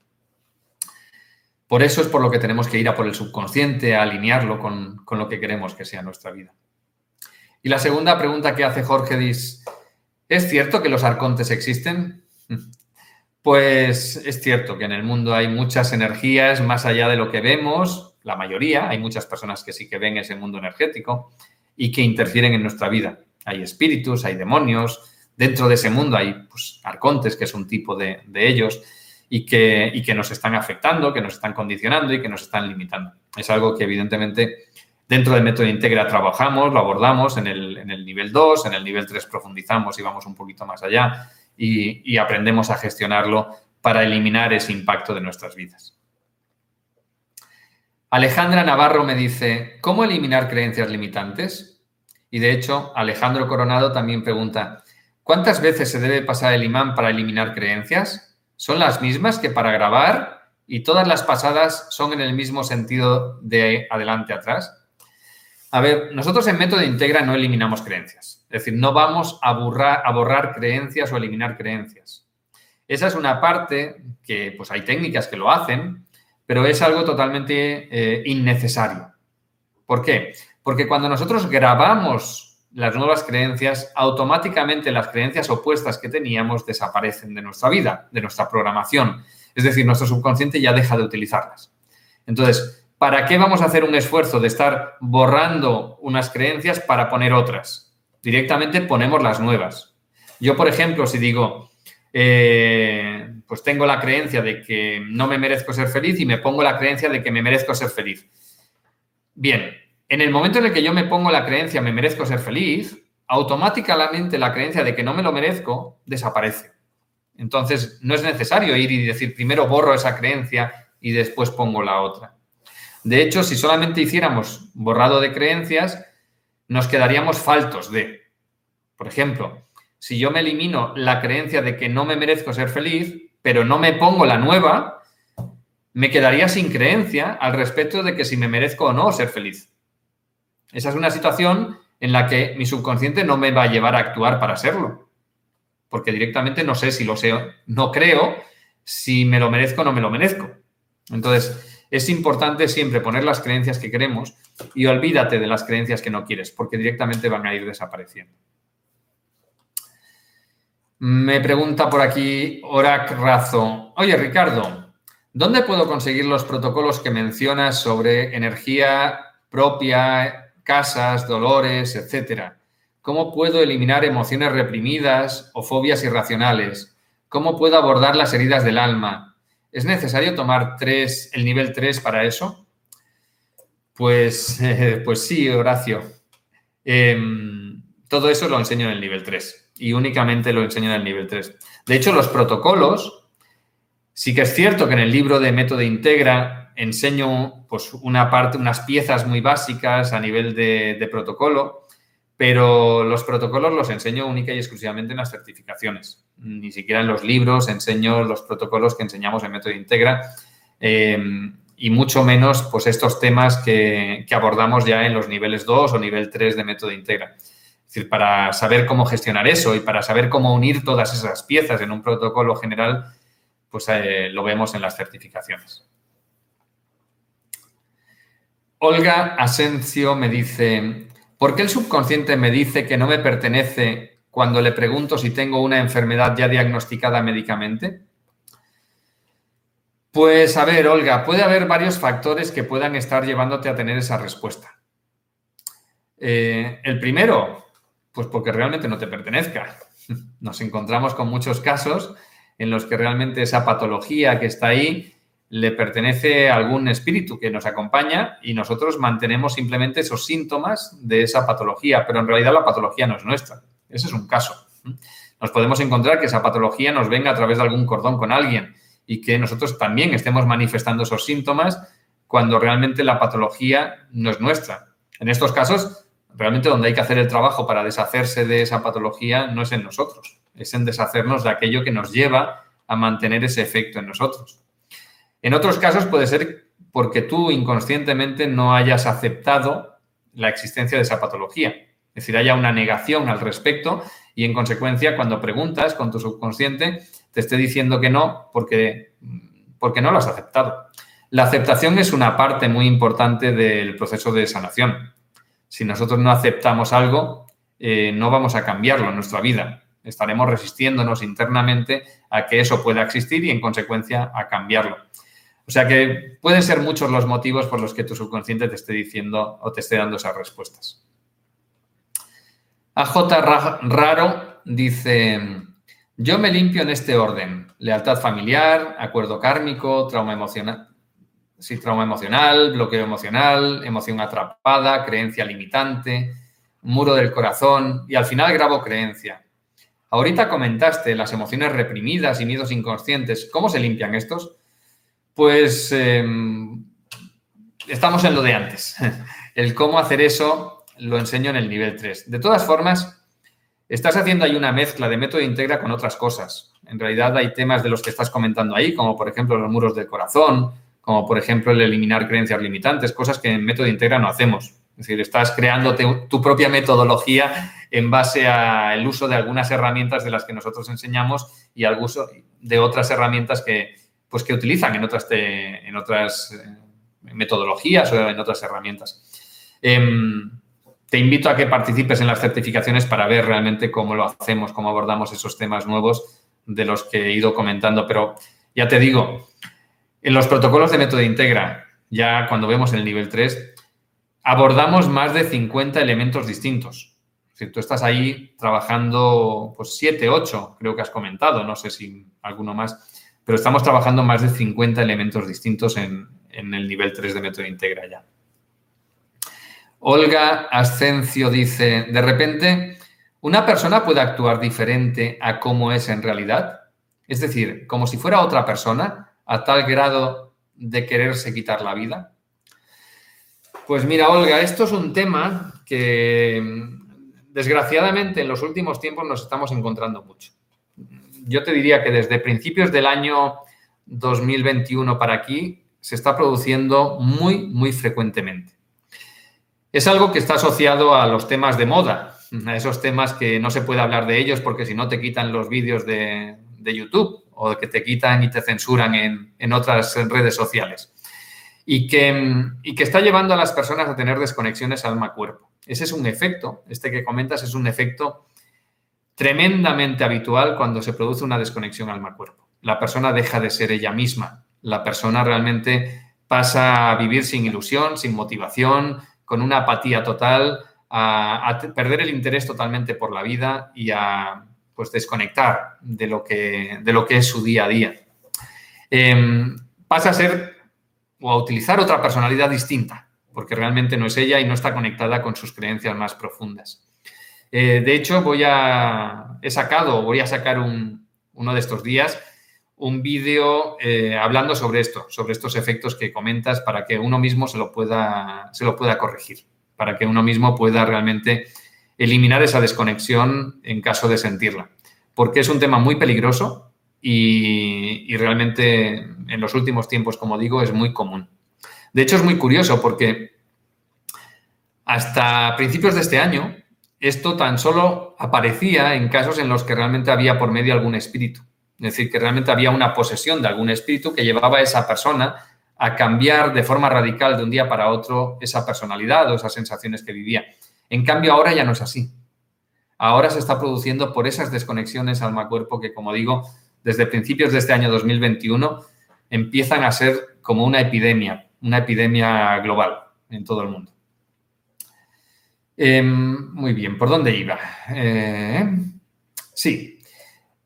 Por eso es por lo que tenemos que ir a por el subconsciente, a alinearlo con, lo que queremos que sea nuestra vida. Y la segunda pregunta que hace Jorge dice, ¿es cierto que los arcontes existen? Pues es cierto que en el mundo hay muchas energías más allá de lo que vemos, la mayoría, hay muchas personas que sí que ven ese mundo energético y que interfieren en nuestra vida. Hay espíritus, hay demonios, dentro de ese mundo hay pues, arcontes, que es un tipo de, ellos, y que, nos están afectando, que nos están condicionando y que nos están limitando. Es algo que evidentemente dentro del método Integra trabajamos, lo abordamos en el, en el nivel 2, en el nivel 3 profundizamos y vamos un poquito más allá y, aprendemos a gestionarlo para eliminar ese impacto de nuestras vidas. Alejandra Navarro me dice, ¿cómo eliminar creencias limitantes? Y de hecho, Alejandro Coronado también pregunta, ¿cuántas veces se debe pasar el imán para eliminar creencias? ¿Son las mismas que para grabar y todas las pasadas son en el mismo sentido de adelante atrás? A ver, nosotros en método integra no eliminamos creencias. Es decir, no vamos a, a borrar creencias o eliminar creencias. Esa es una parte que, pues hay técnicas que lo hacen, pero es algo totalmente eh, innecesario. ¿Por qué? Porque cuando nosotros grabamos las nuevas creencias, automáticamente las creencias opuestas que teníamos desaparecen de nuestra vida, de nuestra programación. Es decir, nuestro subconsciente ya deja de utilizarlas. Entonces, ¿para qué vamos a hacer un esfuerzo de estar borrando unas creencias para poner otras? Directamente ponemos las nuevas. Yo, por ejemplo, si digo, eh, pues tengo la creencia de que no me merezco ser feliz y me pongo la creencia de que me merezco ser feliz. Bien, en el momento en el que yo me pongo la creencia me merezco ser feliz, automáticamente la creencia de que no me lo merezco desaparece. Entonces, no es necesario ir y decir, primero borro esa creencia y después pongo la otra. De hecho, si solamente hiciéramos borrado de creencias, nos quedaríamos faltos de. Por ejemplo, si yo me elimino la creencia de que no me merezco ser feliz, pero no me pongo la nueva, me quedaría sin creencia al respecto de que si me merezco o no ser feliz. Esa es una situación en la que mi subconsciente no me va a llevar a actuar para serlo, porque directamente no sé si lo sé, no creo si me lo merezco o no me lo merezco. Entonces, es importante siempre poner las creencias que queremos y olvídate de las creencias que no quieres, porque directamente van a ir desapareciendo. Me pregunta por aquí Orac Razo. Oye, Ricardo, ¿dónde puedo conseguir los protocolos que mencionas sobre energía propia, casas, dolores, etcétera? ¿Cómo puedo eliminar emociones reprimidas o fobias irracionales? ¿Cómo puedo abordar las heridas del alma? ¿Es necesario tomar el nivel 3 para eso? Pues, pues sí, Horacio. Em, todo eso lo enseño en el nivel 3 y únicamente lo enseño en el nivel 3. De hecho, los protocolos, sí que es cierto que en el libro de Método Integra enseño pues, una parte, unas piezas muy básicas a nivel de, protocolo, pero los protocolos los enseño única y exclusivamente en las certificaciones. Ni siquiera en los libros enseño los protocolos que enseñamos en Método Integra eh, y mucho menos pues estos temas que, abordamos ya en los niveles 2 o nivel 3 de Método Integra. Es decir, para saber cómo gestionar eso y para saber cómo unir todas esas piezas en un protocolo general, pues eh, lo vemos en las certificaciones. Olga Asencio me dice, ¿Por qué el subconsciente me dice que no me pertenece cuando le pregunto si tengo una enfermedad ya diagnosticada médicamente? Pues a ver, Olga, puede haber varios factores que puedan estar llevándote a tener esa respuesta. Eh, el primero, pues porque realmente no te pertenezca. Nos encontramos con muchos casos en los que realmente esa patología que está ahí le pertenece a algún espíritu que nos acompaña y nosotros mantenemos simplemente esos síntomas de esa patología, pero en realidad la patología no es nuestra. Ese es un caso. Nos podemos encontrar que esa patología nos venga a través de algún cordón con alguien y que nosotros también estemos manifestando esos síntomas cuando realmente la patología no es nuestra. En estos casos, realmente donde hay que hacer el trabajo para deshacerse de esa patología no es en nosotros, es en deshacernos de aquello que nos lleva a mantener ese efecto en nosotros. En otros casos puede ser porque tú inconscientemente no hayas aceptado la existencia de esa patología. Es decir, haya una negación al respecto y en consecuencia cuando preguntas con tu subconsciente te esté diciendo que no porque, porque no lo has aceptado. La aceptación es una parte muy importante del proceso de sanación. Si nosotros no aceptamos algo, eh, no vamos a cambiarlo en nuestra vida. estaremos resistiéndonos internamente a que eso pueda existir y en consecuencia a cambiarlo. O sea que pueden ser muchos los motivos por los que tu subconsciente te esté diciendo o te esté dando esas respuestas. AJ Raro dice, yo me limpio en este orden, lealtad familiar, acuerdo kármico, trauma emocional, sí, trauma emocional, bloqueo emocional, emoción atrapada, creencia limitante, muro del corazón y al final grabo creencia. Ahorita comentaste las emociones reprimidas y miedos inconscientes. ¿Cómo se limpian estos? Pues em, estamos en lo de antes. El cómo hacer eso lo enseño en el nivel 3. De todas formas, estás haciendo ahí una mezcla de método integra con otras cosas. En realidad hay temas de los que estás comentando ahí, como por ejemplo los muros del corazón, como por ejemplo el eliminar creencias limitantes, cosas que en método integra no hacemos. Es decir, estás creando tu propia metodología en base al uso de algunas herramientas de las que nosotros enseñamos y al uso de otras herramientas que, pues que utilizan en otras, en otras eh, metodologías o en otras herramientas. Em, te invito a que participes en las certificaciones para ver realmente cómo lo hacemos, cómo abordamos esos temas nuevos de los que he ido comentando. Pero ya te digo, en los protocolos de método integra, ya cuando vemos el nivel 3, abordamos más de 50 elementos distintos. Si tú estás ahí trabajando, pues 7, 8, creo que has comentado, no sé si alguno más pero estamos trabajando más de 50 elementos distintos en, el nivel 3 de método integra ya. Olga Ascencio dice, de repente, ¿una persona puede actuar diferente a cómo es en realidad? Es decir, como si fuera otra persona, a tal grado de quererse quitar la vida. Pues mira, Olga, esto es un tema que desgraciadamente en los últimos tiempos nos estamos encontrando mucho yo te diría que desde principios del año 2021 para aquí se está produciendo muy, muy frecuentemente. Es algo que está asociado a los temas de moda, a esos temas que no se puede hablar de ellos porque si no te quitan los vídeos de, YouTube o que te quitan y te censuran en, otras redes sociales. Y que, y que está llevando a las personas a tener desconexiones alma-cuerpo. Ese es un efecto, este que comentas es un efecto tremendamente habitual cuando se produce una desconexión alma-cuerpo. La persona deja de ser ella misma. La persona realmente pasa a vivir sin ilusión, sin motivación, con una apatía total, a, perder el interés totalmente por la vida y a pues, desconectar de lo, que, de lo que es su día a día. Em, pasa a ser o a utilizar otra personalidad distinta, porque realmente no es ella y no está conectada con sus creencias más profundas. Eh, de hecho, voy a, he sacado, voy a sacar uno de estos días, un vídeo eh, hablando sobre esto, sobre estos efectos que comentas para que uno mismo se lo pueda, se lo pueda corregir, para que uno mismo pueda realmente eliminar esa desconexión en caso de sentirla. Porque es un tema muy peligroso y, y realmente en los últimos tiempos, como digo, es muy común. De hecho, es muy curioso porque hasta principios de este año, esto tan solo aparecía en casos en los que realmente había por medio algún espíritu. Es decir, que realmente había una posesión de algún espíritu que llevaba a esa persona a cambiar de forma radical de un día para otro esa personalidad o esas sensaciones que vivía. En cambio, ahora ya no es así. Ahora se está produciendo por esas desconexiones alma-cuerpo que, como digo, desde principios de este año 2021 empiezan a ser como una epidemia, una epidemia global en todo el mundo. Em, muy bien, ¿por dónde iba? Eh, sí.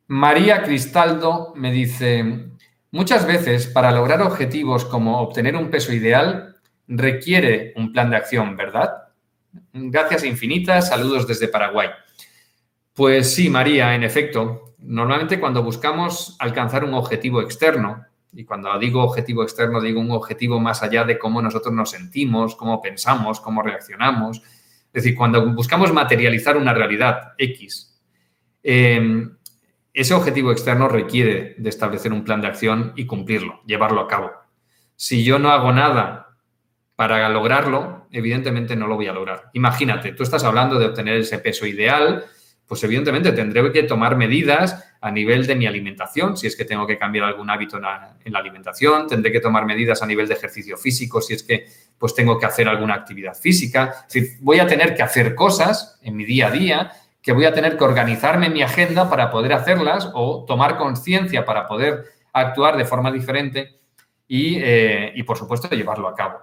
María Cristaldo me dice, muchas veces para lograr objetivos como obtener un peso ideal requiere un plan de acción, ¿verdad? Gracias infinitas, saludos desde Paraguay. Pues sí, María, en efecto, normalmente cuando buscamos alcanzar un objetivo externo, y cuando digo objetivo externo digo un objetivo más allá de cómo nosotros nos sentimos, cómo pensamos, cómo reaccionamos, es decir, cuando buscamos materializar una realidad X, em, ese objetivo externo requiere de establecer un plan de acción y cumplirlo, llevarlo a cabo. Si yo no hago nada para lograrlo, evidentemente no lo voy a lograr. Imagínate, tú estás hablando de obtener ese peso ideal, pues evidentemente tendré que tomar medidas a nivel de mi alimentación, si es que tengo que cambiar algún hábito en la, alimentación, tendré que tomar medidas a nivel de ejercicio físico, si es que pues tengo que hacer alguna actividad física. Decir, voy a tener que hacer cosas en mi día a día que voy a tener que organizarme en mi agenda para poder hacerlas o tomar conciencia para poder actuar de forma diferente y, eh, y, por supuesto, llevarlo a cabo.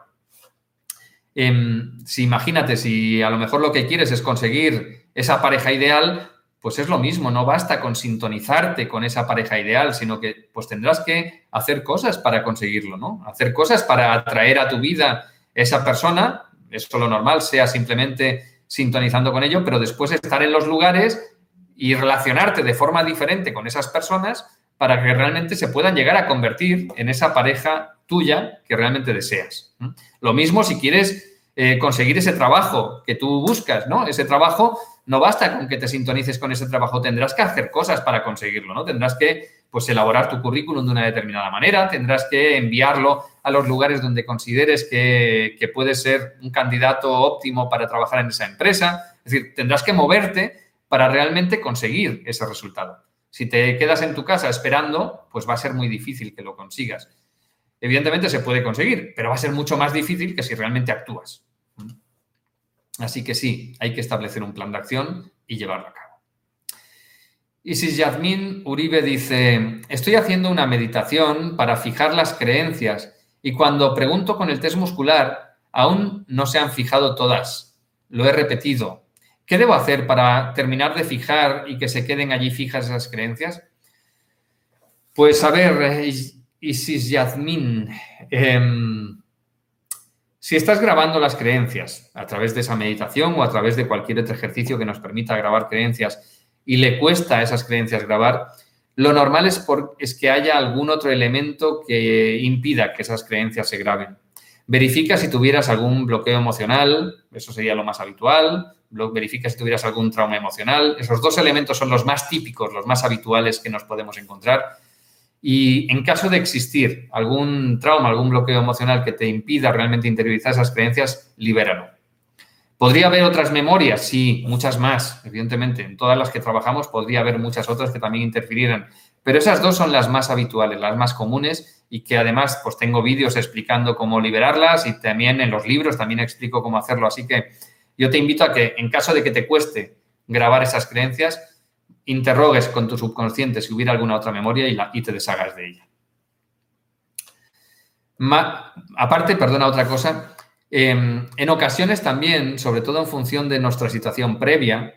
Em, si imagínate, si a lo mejor lo que quieres es conseguir esa pareja ideal, pues es lo mismo, no basta con sintonizarte con esa pareja ideal, sino que pues tendrás que hacer cosas para conseguirlo, ¿no? Hacer cosas para atraer a tu vida esa persona, eso lo normal, sea simplemente sintonizando con ello, pero después estar en los lugares y relacionarte de forma diferente con esas personas para que realmente se puedan llegar a convertir en esa pareja tuya que realmente deseas. Lo mismo si quieres eh, conseguir ese trabajo que tú buscas, ¿no? Ese trabajo no basta con que te sintonices con ese trabajo, tendrás que hacer cosas para conseguirlo, ¿no? Tendrás que, pues, elaborar tu currículum de una determinada manera, tendrás que enviarlo a los lugares donde consideres que, que puedes ser un candidato óptimo para trabajar en esa empresa. Es decir, tendrás que moverte para realmente conseguir ese resultado. Si te quedas en tu casa esperando, pues va a ser muy difícil que lo consigas. Evidentemente se puede conseguir, pero va a ser mucho más difícil que si realmente actúas. Así que sí, hay que establecer un plan de acción y llevarlo a cabo. Isis Yadmin Uribe dice, estoy haciendo una meditación para fijar las creencias y cuando pregunto con el test muscular, aún no se han fijado todas. Lo he repetido, ¿Qué debo hacer para terminar de fijar y que se queden allí fijas esas creencias? Pues a ver, Isis Yasmin, em, si estás grabando las creencias a través de esa meditación o a través de cualquier otro ejercicio que nos permita grabar creencias y le cuesta a esas creencias grabar, lo normal es, que haya algún otro elemento que impida que esas creencias se graben. Verifica si tuvieras algún bloqueo emocional, eso sería lo más habitual, verifica si tuvieras algún trauma emocional. Esos dos elementos son los más típicos, los más habituales que nos podemos encontrar. Y en caso de existir algún trauma, algún bloqueo emocional que te impida realmente interiorizar esas creencias, libéralo. ¿Podría haber otras memorias? Sí, muchas más, evidentemente. En todas las que trabajamos podría haber muchas otras que también interfirieran. Pero esas dos son las más habituales, las más comunes y que además pues tengo vídeos explicando cómo liberarlas y también en los libros también explico cómo hacerlo. Así que yo te invito a que en caso de que te cueste grabar esas creencias, interrogues con tu subconsciente si hubiera alguna otra memoria y, te deshagas de ella. aparte, perdona otra cosa, em, en ocasiones también, sobre todo en función de nuestra situación previa,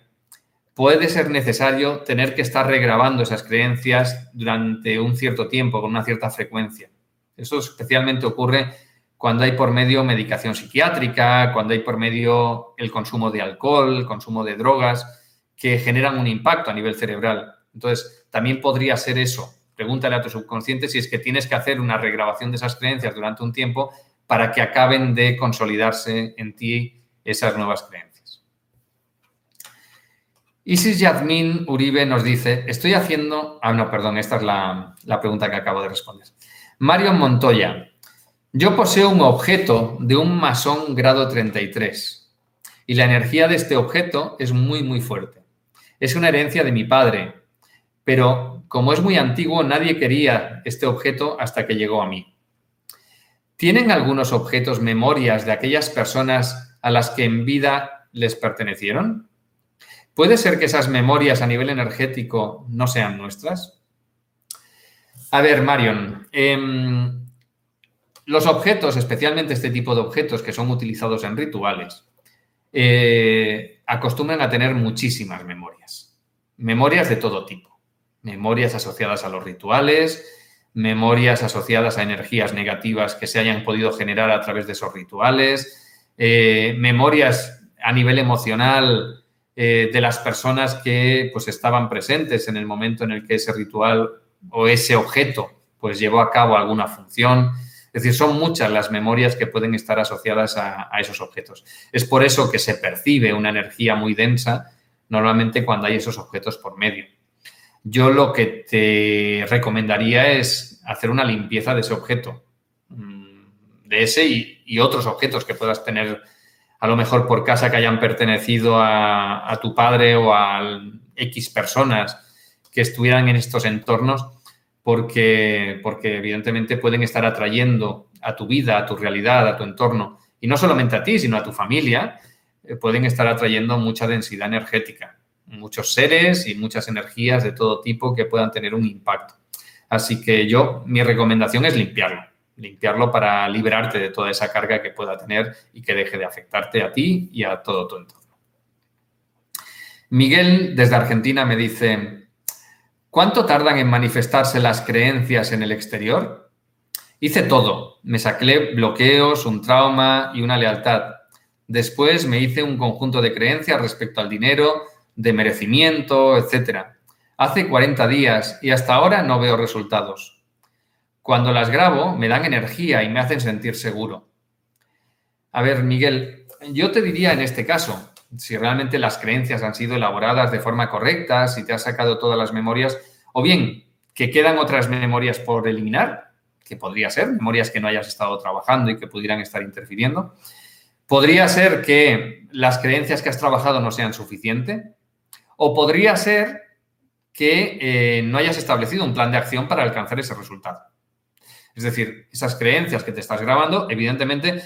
puede ser necesario tener que estar regrabando esas creencias durante un cierto tiempo, con una cierta frecuencia. Eso especialmente ocurre cuando hay por medio medicación psiquiátrica, cuando hay por medio el consumo de alcohol, el consumo de drogas, que generan un impacto a nivel cerebral. Entonces, también podría ser eso. Pregúntale a tu subconsciente si es que tienes que hacer una regrabación de esas creencias durante un tiempo para que acaben de consolidarse en ti esas nuevas creencias. Isis Yadmin Uribe nos dice, estoy haciendo... Ah, no, perdón, esta es la, la pregunta que acabo de responder. Mario Montoya, yo poseo un objeto de un masón grado 33 y la energía de este objeto es muy, muy fuerte. Es una herencia de mi padre, pero como es muy antiguo, nadie quería este objeto hasta que llegó a mí. ¿Tienen algunos objetos memorias de aquellas personas a las que en vida les pertenecieron? ¿Puede ser que esas memorias a nivel energético no sean nuestras? A ver, Marion, em, los objetos, especialmente este tipo de objetos que son utilizados en rituales, eh, acostumbran a tener muchísimas memorias. Memorias de todo tipo. Memorias asociadas a los rituales, memorias asociadas a energías negativas que se hayan podido generar a través de esos rituales, eh, memorias a nivel emocional eh, de las personas que pues, estaban presentes en el momento en el que ese ritual o ese objeto pues, llevó a cabo alguna función. Es decir, son muchas las memorias que pueden estar asociadas a, esos objetos. Es por eso que se percibe una energía muy densa normalmente cuando hay esos objetos por medio. Yo lo que te recomendaría es hacer una limpieza de ese objeto, mm, de ese y, otros objetos que puedas tener a lo mejor por casa que hayan pertenecido a, a tu padre o a X personas que estuvieran en estos entornos porque, porque evidentemente pueden estar atrayendo a tu vida, a tu realidad, a tu entorno, y no solamente a ti, sino a tu familia, eh, pueden estar atrayendo mucha densidad energética. muchos seres y muchas energías de todo tipo que puedan tener un impacto. Así que yo, mi recomendación es limpiarlo, limpiarlo para liberarte de toda esa carga que pueda tener y que deje de afectarte a ti y a todo tu entorno. Miguel, desde Argentina, me dice, ¿cuánto tardan en manifestarse las creencias en el exterior? Hice todo. Me saqué bloqueos, un trauma y una lealtad. Después me hice un conjunto de creencias respecto al dinero, de merecimiento, etc. Hace 40 días y hasta ahora no veo resultados. Cuando las grabo me dan energía y me hacen sentir seguro. A ver, Miguel, yo te diría en este caso, si realmente las creencias han sido elaboradas de forma correcta, si te has sacado todas las memorias, o bien que quedan otras memorias por eliminar, que podría ser, memorias que no hayas estado trabajando y que pudieran estar interfiriendo. Podría ser que las creencias que has trabajado no sean suficientes, o podría ser que eh, no hayas establecido un plan de acción para alcanzar ese resultado. Es decir, esas creencias que te estás grabando, evidentemente,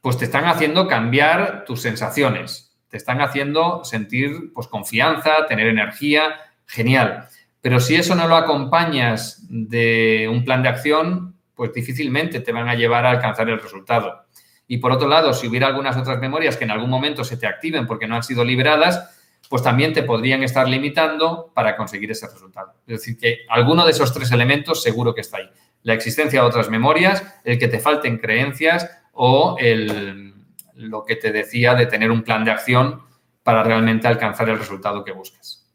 pues te están haciendo cambiar tus sensaciones, te están haciendo sentir pues, confianza, tener energía, genial. Pero si eso no lo acompañas de un plan de acción, pues difícilmente te van a llevar a alcanzar el resultado. Y por otro lado, si hubiera algunas otras memorias que en algún momento se te activen porque no han sido liberadas, pues también te podrían estar limitando para conseguir ese resultado. Es decir, que alguno de esos tres elementos seguro que está ahí. La existencia de otras memorias, el que te falten creencias o el, lo que te decía de tener un plan de acción para realmente alcanzar el resultado que buscas.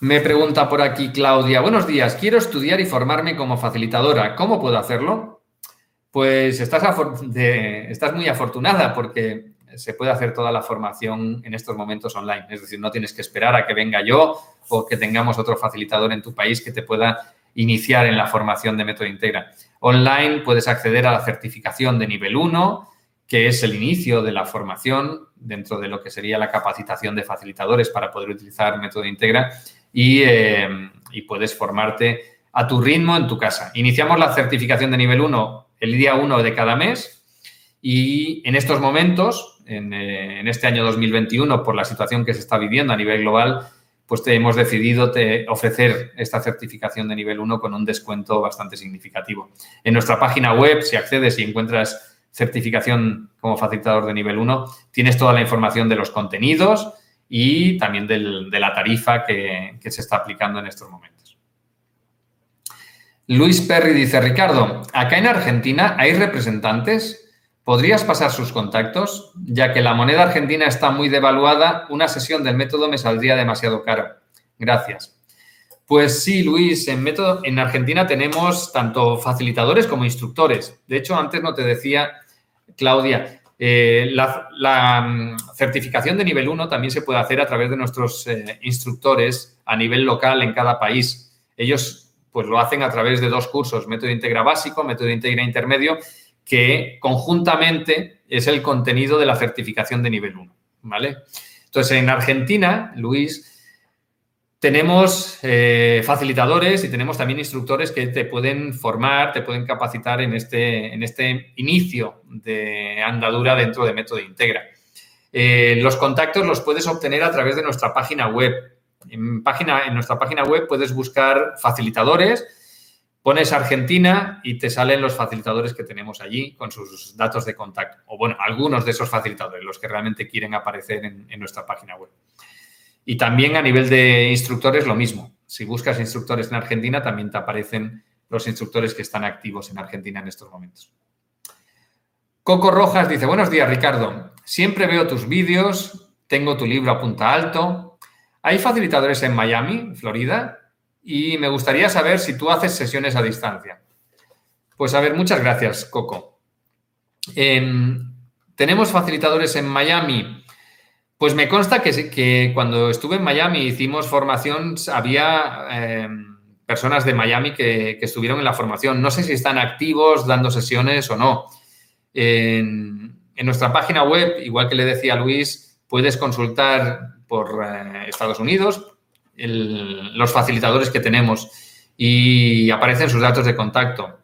Me pregunta por aquí Claudia, buenos días, quiero estudiar y formarme como facilitadora, ¿cómo puedo hacerlo? Pues estás, muy afortunada porque se puede hacer toda la formación en estos momentos online, es decir, no tienes que esperar a que venga yo o que tengamos otro facilitador en tu país que te pueda iniciar en la formación de Método Integra. Online puedes acceder a la certificación de nivel 1, que es el inicio de la formación dentro de lo que sería la capacitación de facilitadores para poder utilizar Método Integra y, eh, y puedes formarte a tu ritmo en tu casa. Iniciamos la certificación de nivel 1 el día 1 de cada mes y en estos momentos, en, eh, este año 2021, por la situación que se está viviendo a nivel global, pues te hemos decidido ofrecer esta certificación de nivel 1 con un descuento bastante significativo. En nuestra página web, si accedes y encuentras certificación como facilitador de nivel 1, tienes toda la información de los contenidos y también de la tarifa que, que se está aplicando en estos momentos. Luis Perry dice, Ricardo, acá en Argentina hay representantes ¿Podrías pasar sus contactos? Ya que la moneda argentina está muy devaluada, una sesión del método me saldría demasiado caro. Gracias. Pues sí, Luis, en, método, en Argentina tenemos tanto facilitadores como instructores. De hecho, antes no te decía, Claudia, eh, la, mm, certificación de nivel 1 también se puede hacer a través de nuestros eh, instructores a nivel local en cada país. Ellos pues lo hacen a través de dos cursos, método integra básico, método integra intermedio, que conjuntamente es el contenido de la certificación de nivel 1, ¿vale? Entonces, en Argentina, Luis, tenemos eh, facilitadores y tenemos también instructores que te pueden formar, te pueden capacitar en este, en este inicio de andadura dentro de Método Integra. Eh, los contactos los puedes obtener a través de nuestra página web. En, página, en nuestra página web puedes buscar facilitadores Pones Argentina y te salen los facilitadores que tenemos allí con sus datos de contacto. O bueno, algunos de esos facilitadores, los que realmente quieren aparecer en, nuestra página web. Y también a nivel de instructores lo mismo. Si buscas instructores en Argentina, también te aparecen los instructores que están activos en Argentina en estos momentos. Coco Rojas dice, buenos días Ricardo, siempre veo tus vídeos, tengo tu libro a punta alto. ¿Hay facilitadores en Miami, Florida? y me gustaría saber si tú haces sesiones a distancia. Pues a ver, muchas gracias, Coco. Em, tenemos facilitadores en Miami. Pues me consta que, cuando estuve en Miami hicimos formación, había em, personas de Miami que, estuvieron en la formación. No sé si están activos dando sesiones o no. En, en nuestra página web, igual que le decía Luis, puedes consultar por eh, Estados Unidos, los facilitadores que tenemos y aparecen sus datos de contacto.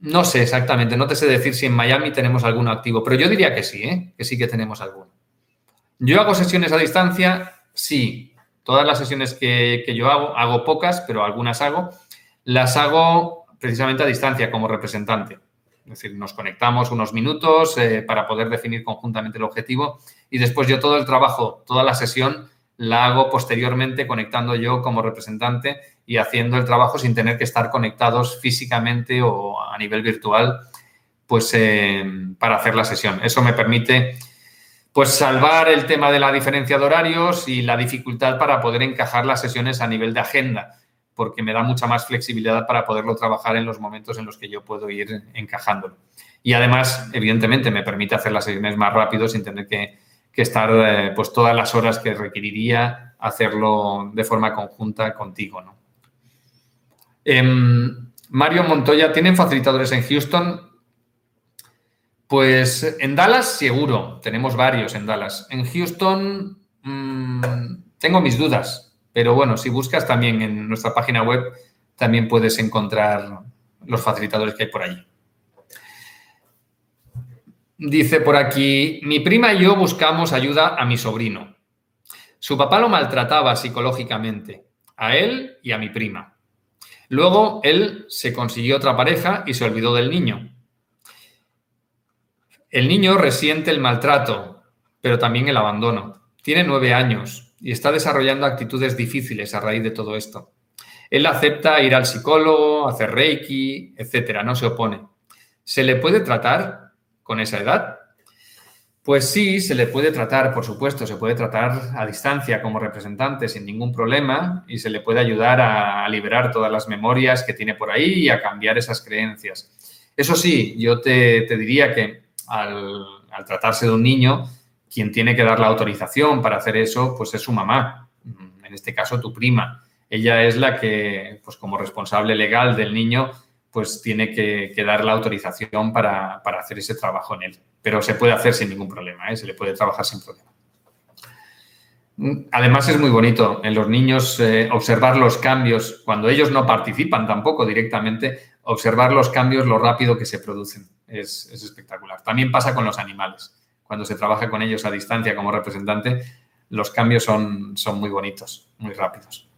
No sé exactamente, no te sé decir si en Miami tenemos alguno activo, pero yo diría que sí, ¿eh? que sí que tenemos alguno. Yo hago sesiones a distancia, sí. Todas las sesiones que, que yo hago, hago pocas, pero algunas hago, las hago precisamente a distancia como representante. Es decir, nos conectamos unos minutos eh, para poder definir conjuntamente el objetivo y después yo todo el trabajo, toda la sesión la hago posteriormente conectando yo como representante y haciendo el trabajo sin tener que estar conectados físicamente o a nivel virtual, pues eh, para hacer la sesión. Eso me permite pues salvar el tema de la diferencia de horarios y la dificultad para poder encajar las sesiones a nivel de agenda porque me da mucha más flexibilidad para poderlo trabajar en los momentos en los que yo puedo ir encajándolo. Y además, evidentemente, me permite hacer las sesiones más rápido sin tener que, estar eh, pues todas las horas que requeriría hacerlo de forma conjunta contigo. ¿no? Em, Mario Montoya, ¿tienen facilitadores en Houston? Pues en Dallas seguro, tenemos varios en Dallas. En Houston mm, tengo mis dudas. Pero bueno, si buscas también en nuestra página web, también puedes encontrar los facilitadores que hay por allí. Dice por aquí, mi prima y yo buscamos ayuda a mi sobrino. Su papá lo maltrataba psicológicamente, a él y a mi prima. Luego él se consiguió otra pareja y se olvidó del niño. El niño resiente el maltrato, pero también el abandono. Tiene nueve años y está desarrollando actitudes difíciles a raíz de todo esto. Él acepta ir al psicólogo, hacer reiki, etcétera, no se opone. ¿Se le puede tratar con esa edad? Pues sí, se le puede tratar, por supuesto, se puede tratar a distancia como representante sin ningún problema y se le puede ayudar a liberar todas las memorias que tiene por ahí y a cambiar esas creencias. Eso sí, yo te, diría que al, al tratarse de un niño, quien tiene que dar la autorización para hacer eso, pues es su mamá, en este caso tu prima. Ella es la que, pues como responsable legal del niño, pues tiene que, dar la autorización para, hacer ese trabajo en él. Pero se puede hacer sin ningún problema, ¿eh? se le puede trabajar sin problema. Además es muy bonito en los niños eh, observar los cambios, cuando ellos no participan tampoco directamente, observar los cambios, lo rápido que se producen. es espectacular. También pasa con los animales cuando se trabaja con ellos a distancia como representante, los cambios son muy bonitos, muy rápidos.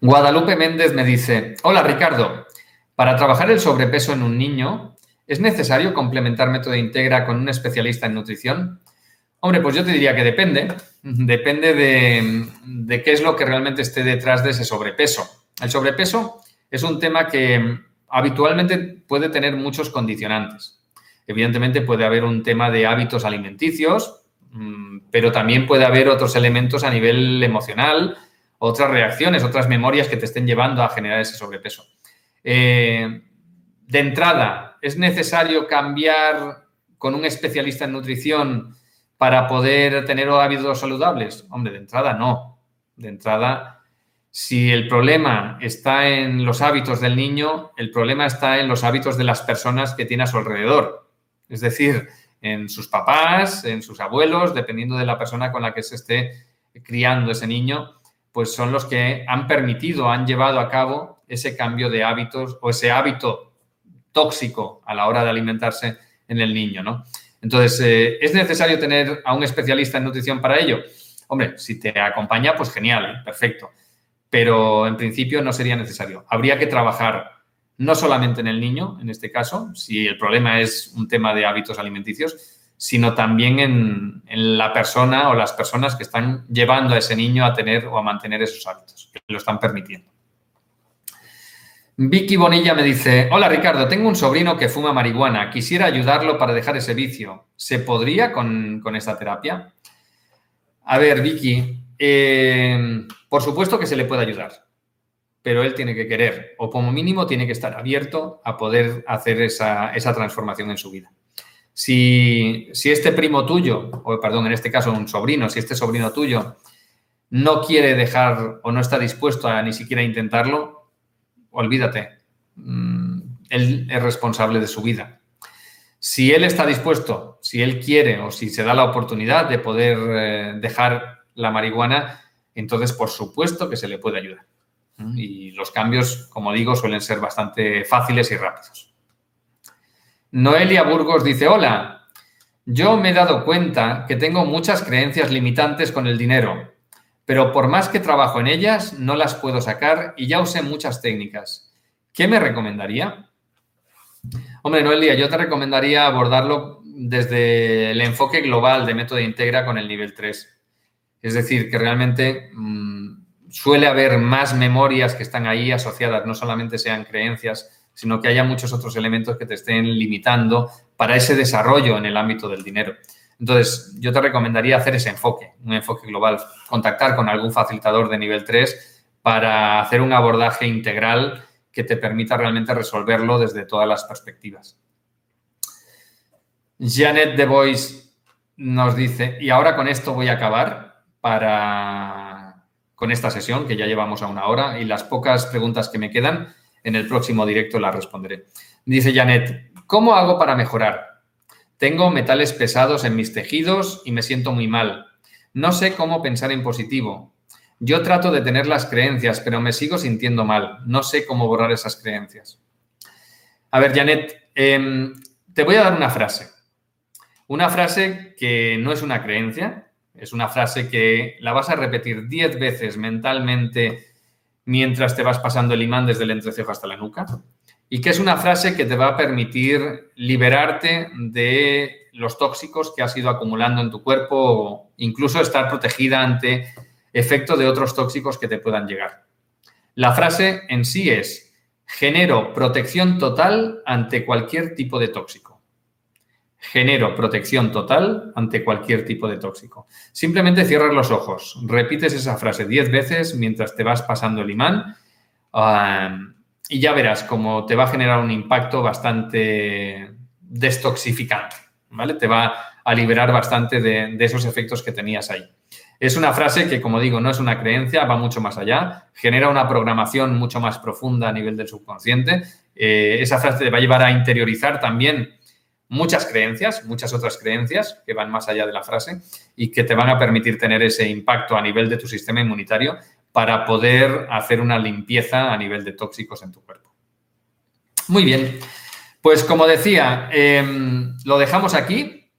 Guadalupe Méndez me dice, hola Ricardo, para trabajar el sobrepeso en un niño, ¿es necesario complementar método integra con un especialista en nutrición? Hombre, pues yo te diría que depende. Depende de, de, qué es lo que realmente esté detrás de ese sobrepeso. El sobrepeso es un tema que habitualmente puede tener muchos condicionantes. Evidentemente puede haber un tema de hábitos alimenticios, mm, pero también puede haber otros elementos a nivel emocional, otras reacciones, otras memorias que te estén llevando a generar ese sobrepeso. Eh, de entrada, ¿es necesario cambiar con un especialista en nutrición para poder tener hábitos saludables? Hombre, de entrada no. De entrada, si el problema está en los hábitos del niño, el problema está en los hábitos de las personas que tiene a su alrededor. Es decir, en sus papás, en sus abuelos, dependiendo de la persona con la que se esté criando ese niño, pues son los que han permitido, han llevado a cabo ese cambio de hábitos o ese hábito tóxico a la hora de alimentarse en el niño, ¿no? Entonces, eh, ¿es necesario tener a un especialista en nutrición para ello? Hombre, si te acompaña, pues genial, ¿eh? perfecto. Pero en principio no sería necesario. Habría que trabajar no solamente en el niño, en este caso, si el problema es un tema de hábitos alimenticios, sino también en, la persona o las personas que están llevando a ese niño a tener o a mantener esos hábitos, que lo están permitiendo. Vicky Bonilla me dice, hola Ricardo, tengo un sobrino que fuma marihuana, quisiera ayudarlo para dejar ese vicio. ¿Se podría con, esta terapia? A ver, Vicky, eh, por supuesto que se le puede ayudar pero él tiene que querer o como mínimo tiene que estar abierto a poder hacer esa, transformación en su vida. Si, este primo tuyo, o perdón, en este caso un sobrino, si este sobrino tuyo no quiere dejar o no está dispuesto a ni siquiera intentarlo, olvídate, mm, él es responsable de su vida. Si él está dispuesto, si él quiere o si se da la oportunidad de poder eh, dejar la marihuana, entonces por supuesto que se le puede ayudar. Y los cambios, como digo, suelen ser bastante fáciles y rápidos. Noelia Burgos dice, hola, Yo me he dado cuenta que tengo muchas creencias limitantes con el dinero, pero por más que trabajo en ellas, no las puedo sacar y ya usé muchas técnicas. ¿Qué me recomendaría? Hombre, Noelia, yo te recomendaría abordarlo desde el enfoque global de método integra con el nivel 3. Es decir, que realmente mmm, suele haber más memorias que están ahí asociadas, no solamente sean creencias, sino que haya muchos otros elementos que te estén limitando para ese desarrollo en el ámbito del dinero. Entonces, yo te recomendaría hacer ese enfoque, un enfoque global, contactar con algún facilitador de nivel 3 para hacer un abordaje integral que te permita realmente resolverlo desde todas las perspectivas. Janet de Bois nos dice, y ahora con esto voy a acabar para con esta sesión, que ya llevamos a una hora, y las pocas preguntas que me quedan, en el próximo directo las responderé. Dice Janet, ¿cómo hago para mejorar? Tengo metales pesados en mis tejidos y me siento muy mal. No sé cómo pensar en positivo. Yo trato de tener las creencias, pero me sigo sintiendo mal. No sé cómo borrar esas creencias. A ver, Janet, eh, te voy a dar una frase. Una frase que no es una creencia, es una frase que la vas a repetir 10 veces mentalmente mientras te vas pasando el imán desde el entrecejo hasta la nuca y que es una frase que te va a permitir liberarte de los tóxicos que has ido acumulando en tu cuerpo o incluso estar protegida ante efecto de otros tóxicos que te puedan llegar. La frase en sí es, genero protección total ante cualquier tipo de tóxico genero protección total ante cualquier tipo de tóxico. Simplemente cierras los ojos, repites esa frase 10 veces mientras te vas pasando el imán y ya verás cómo te va a generar un impacto bastante destoxificante, ¿vale? Te va a liberar bastante de, esos efectos que tenías ahí. Es una frase que, como digo, no es una creencia, va mucho más allá, genera una programación mucho más profunda a nivel del subconsciente. Eh, esa frase te va a llevar a interiorizar también muchas creencias, muchas otras creencias que van más allá de la frase y que te van a permitir tener ese impacto a nivel de tu sistema inmunitario para poder hacer una limpieza a nivel de tóxicos en tu cuerpo. Muy bien, pues como decía, em, lo dejamos aquí.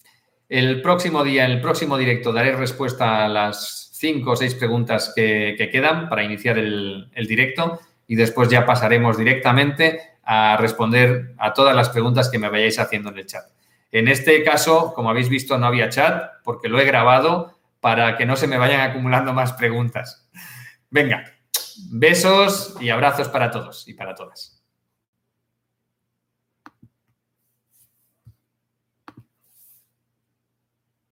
El próximo día, en el próximo directo, daré respuesta a las cinco o seis preguntas que, quedan para iniciar el, el directo y después ya pasaremos directamente a responder a todas las preguntas que me vayáis haciendo en el chat. En este caso, como habéis visto, no había chat porque lo he grabado para que no se me vayan acumulando más preguntas. Venga, besos y abrazos para todos y para todas.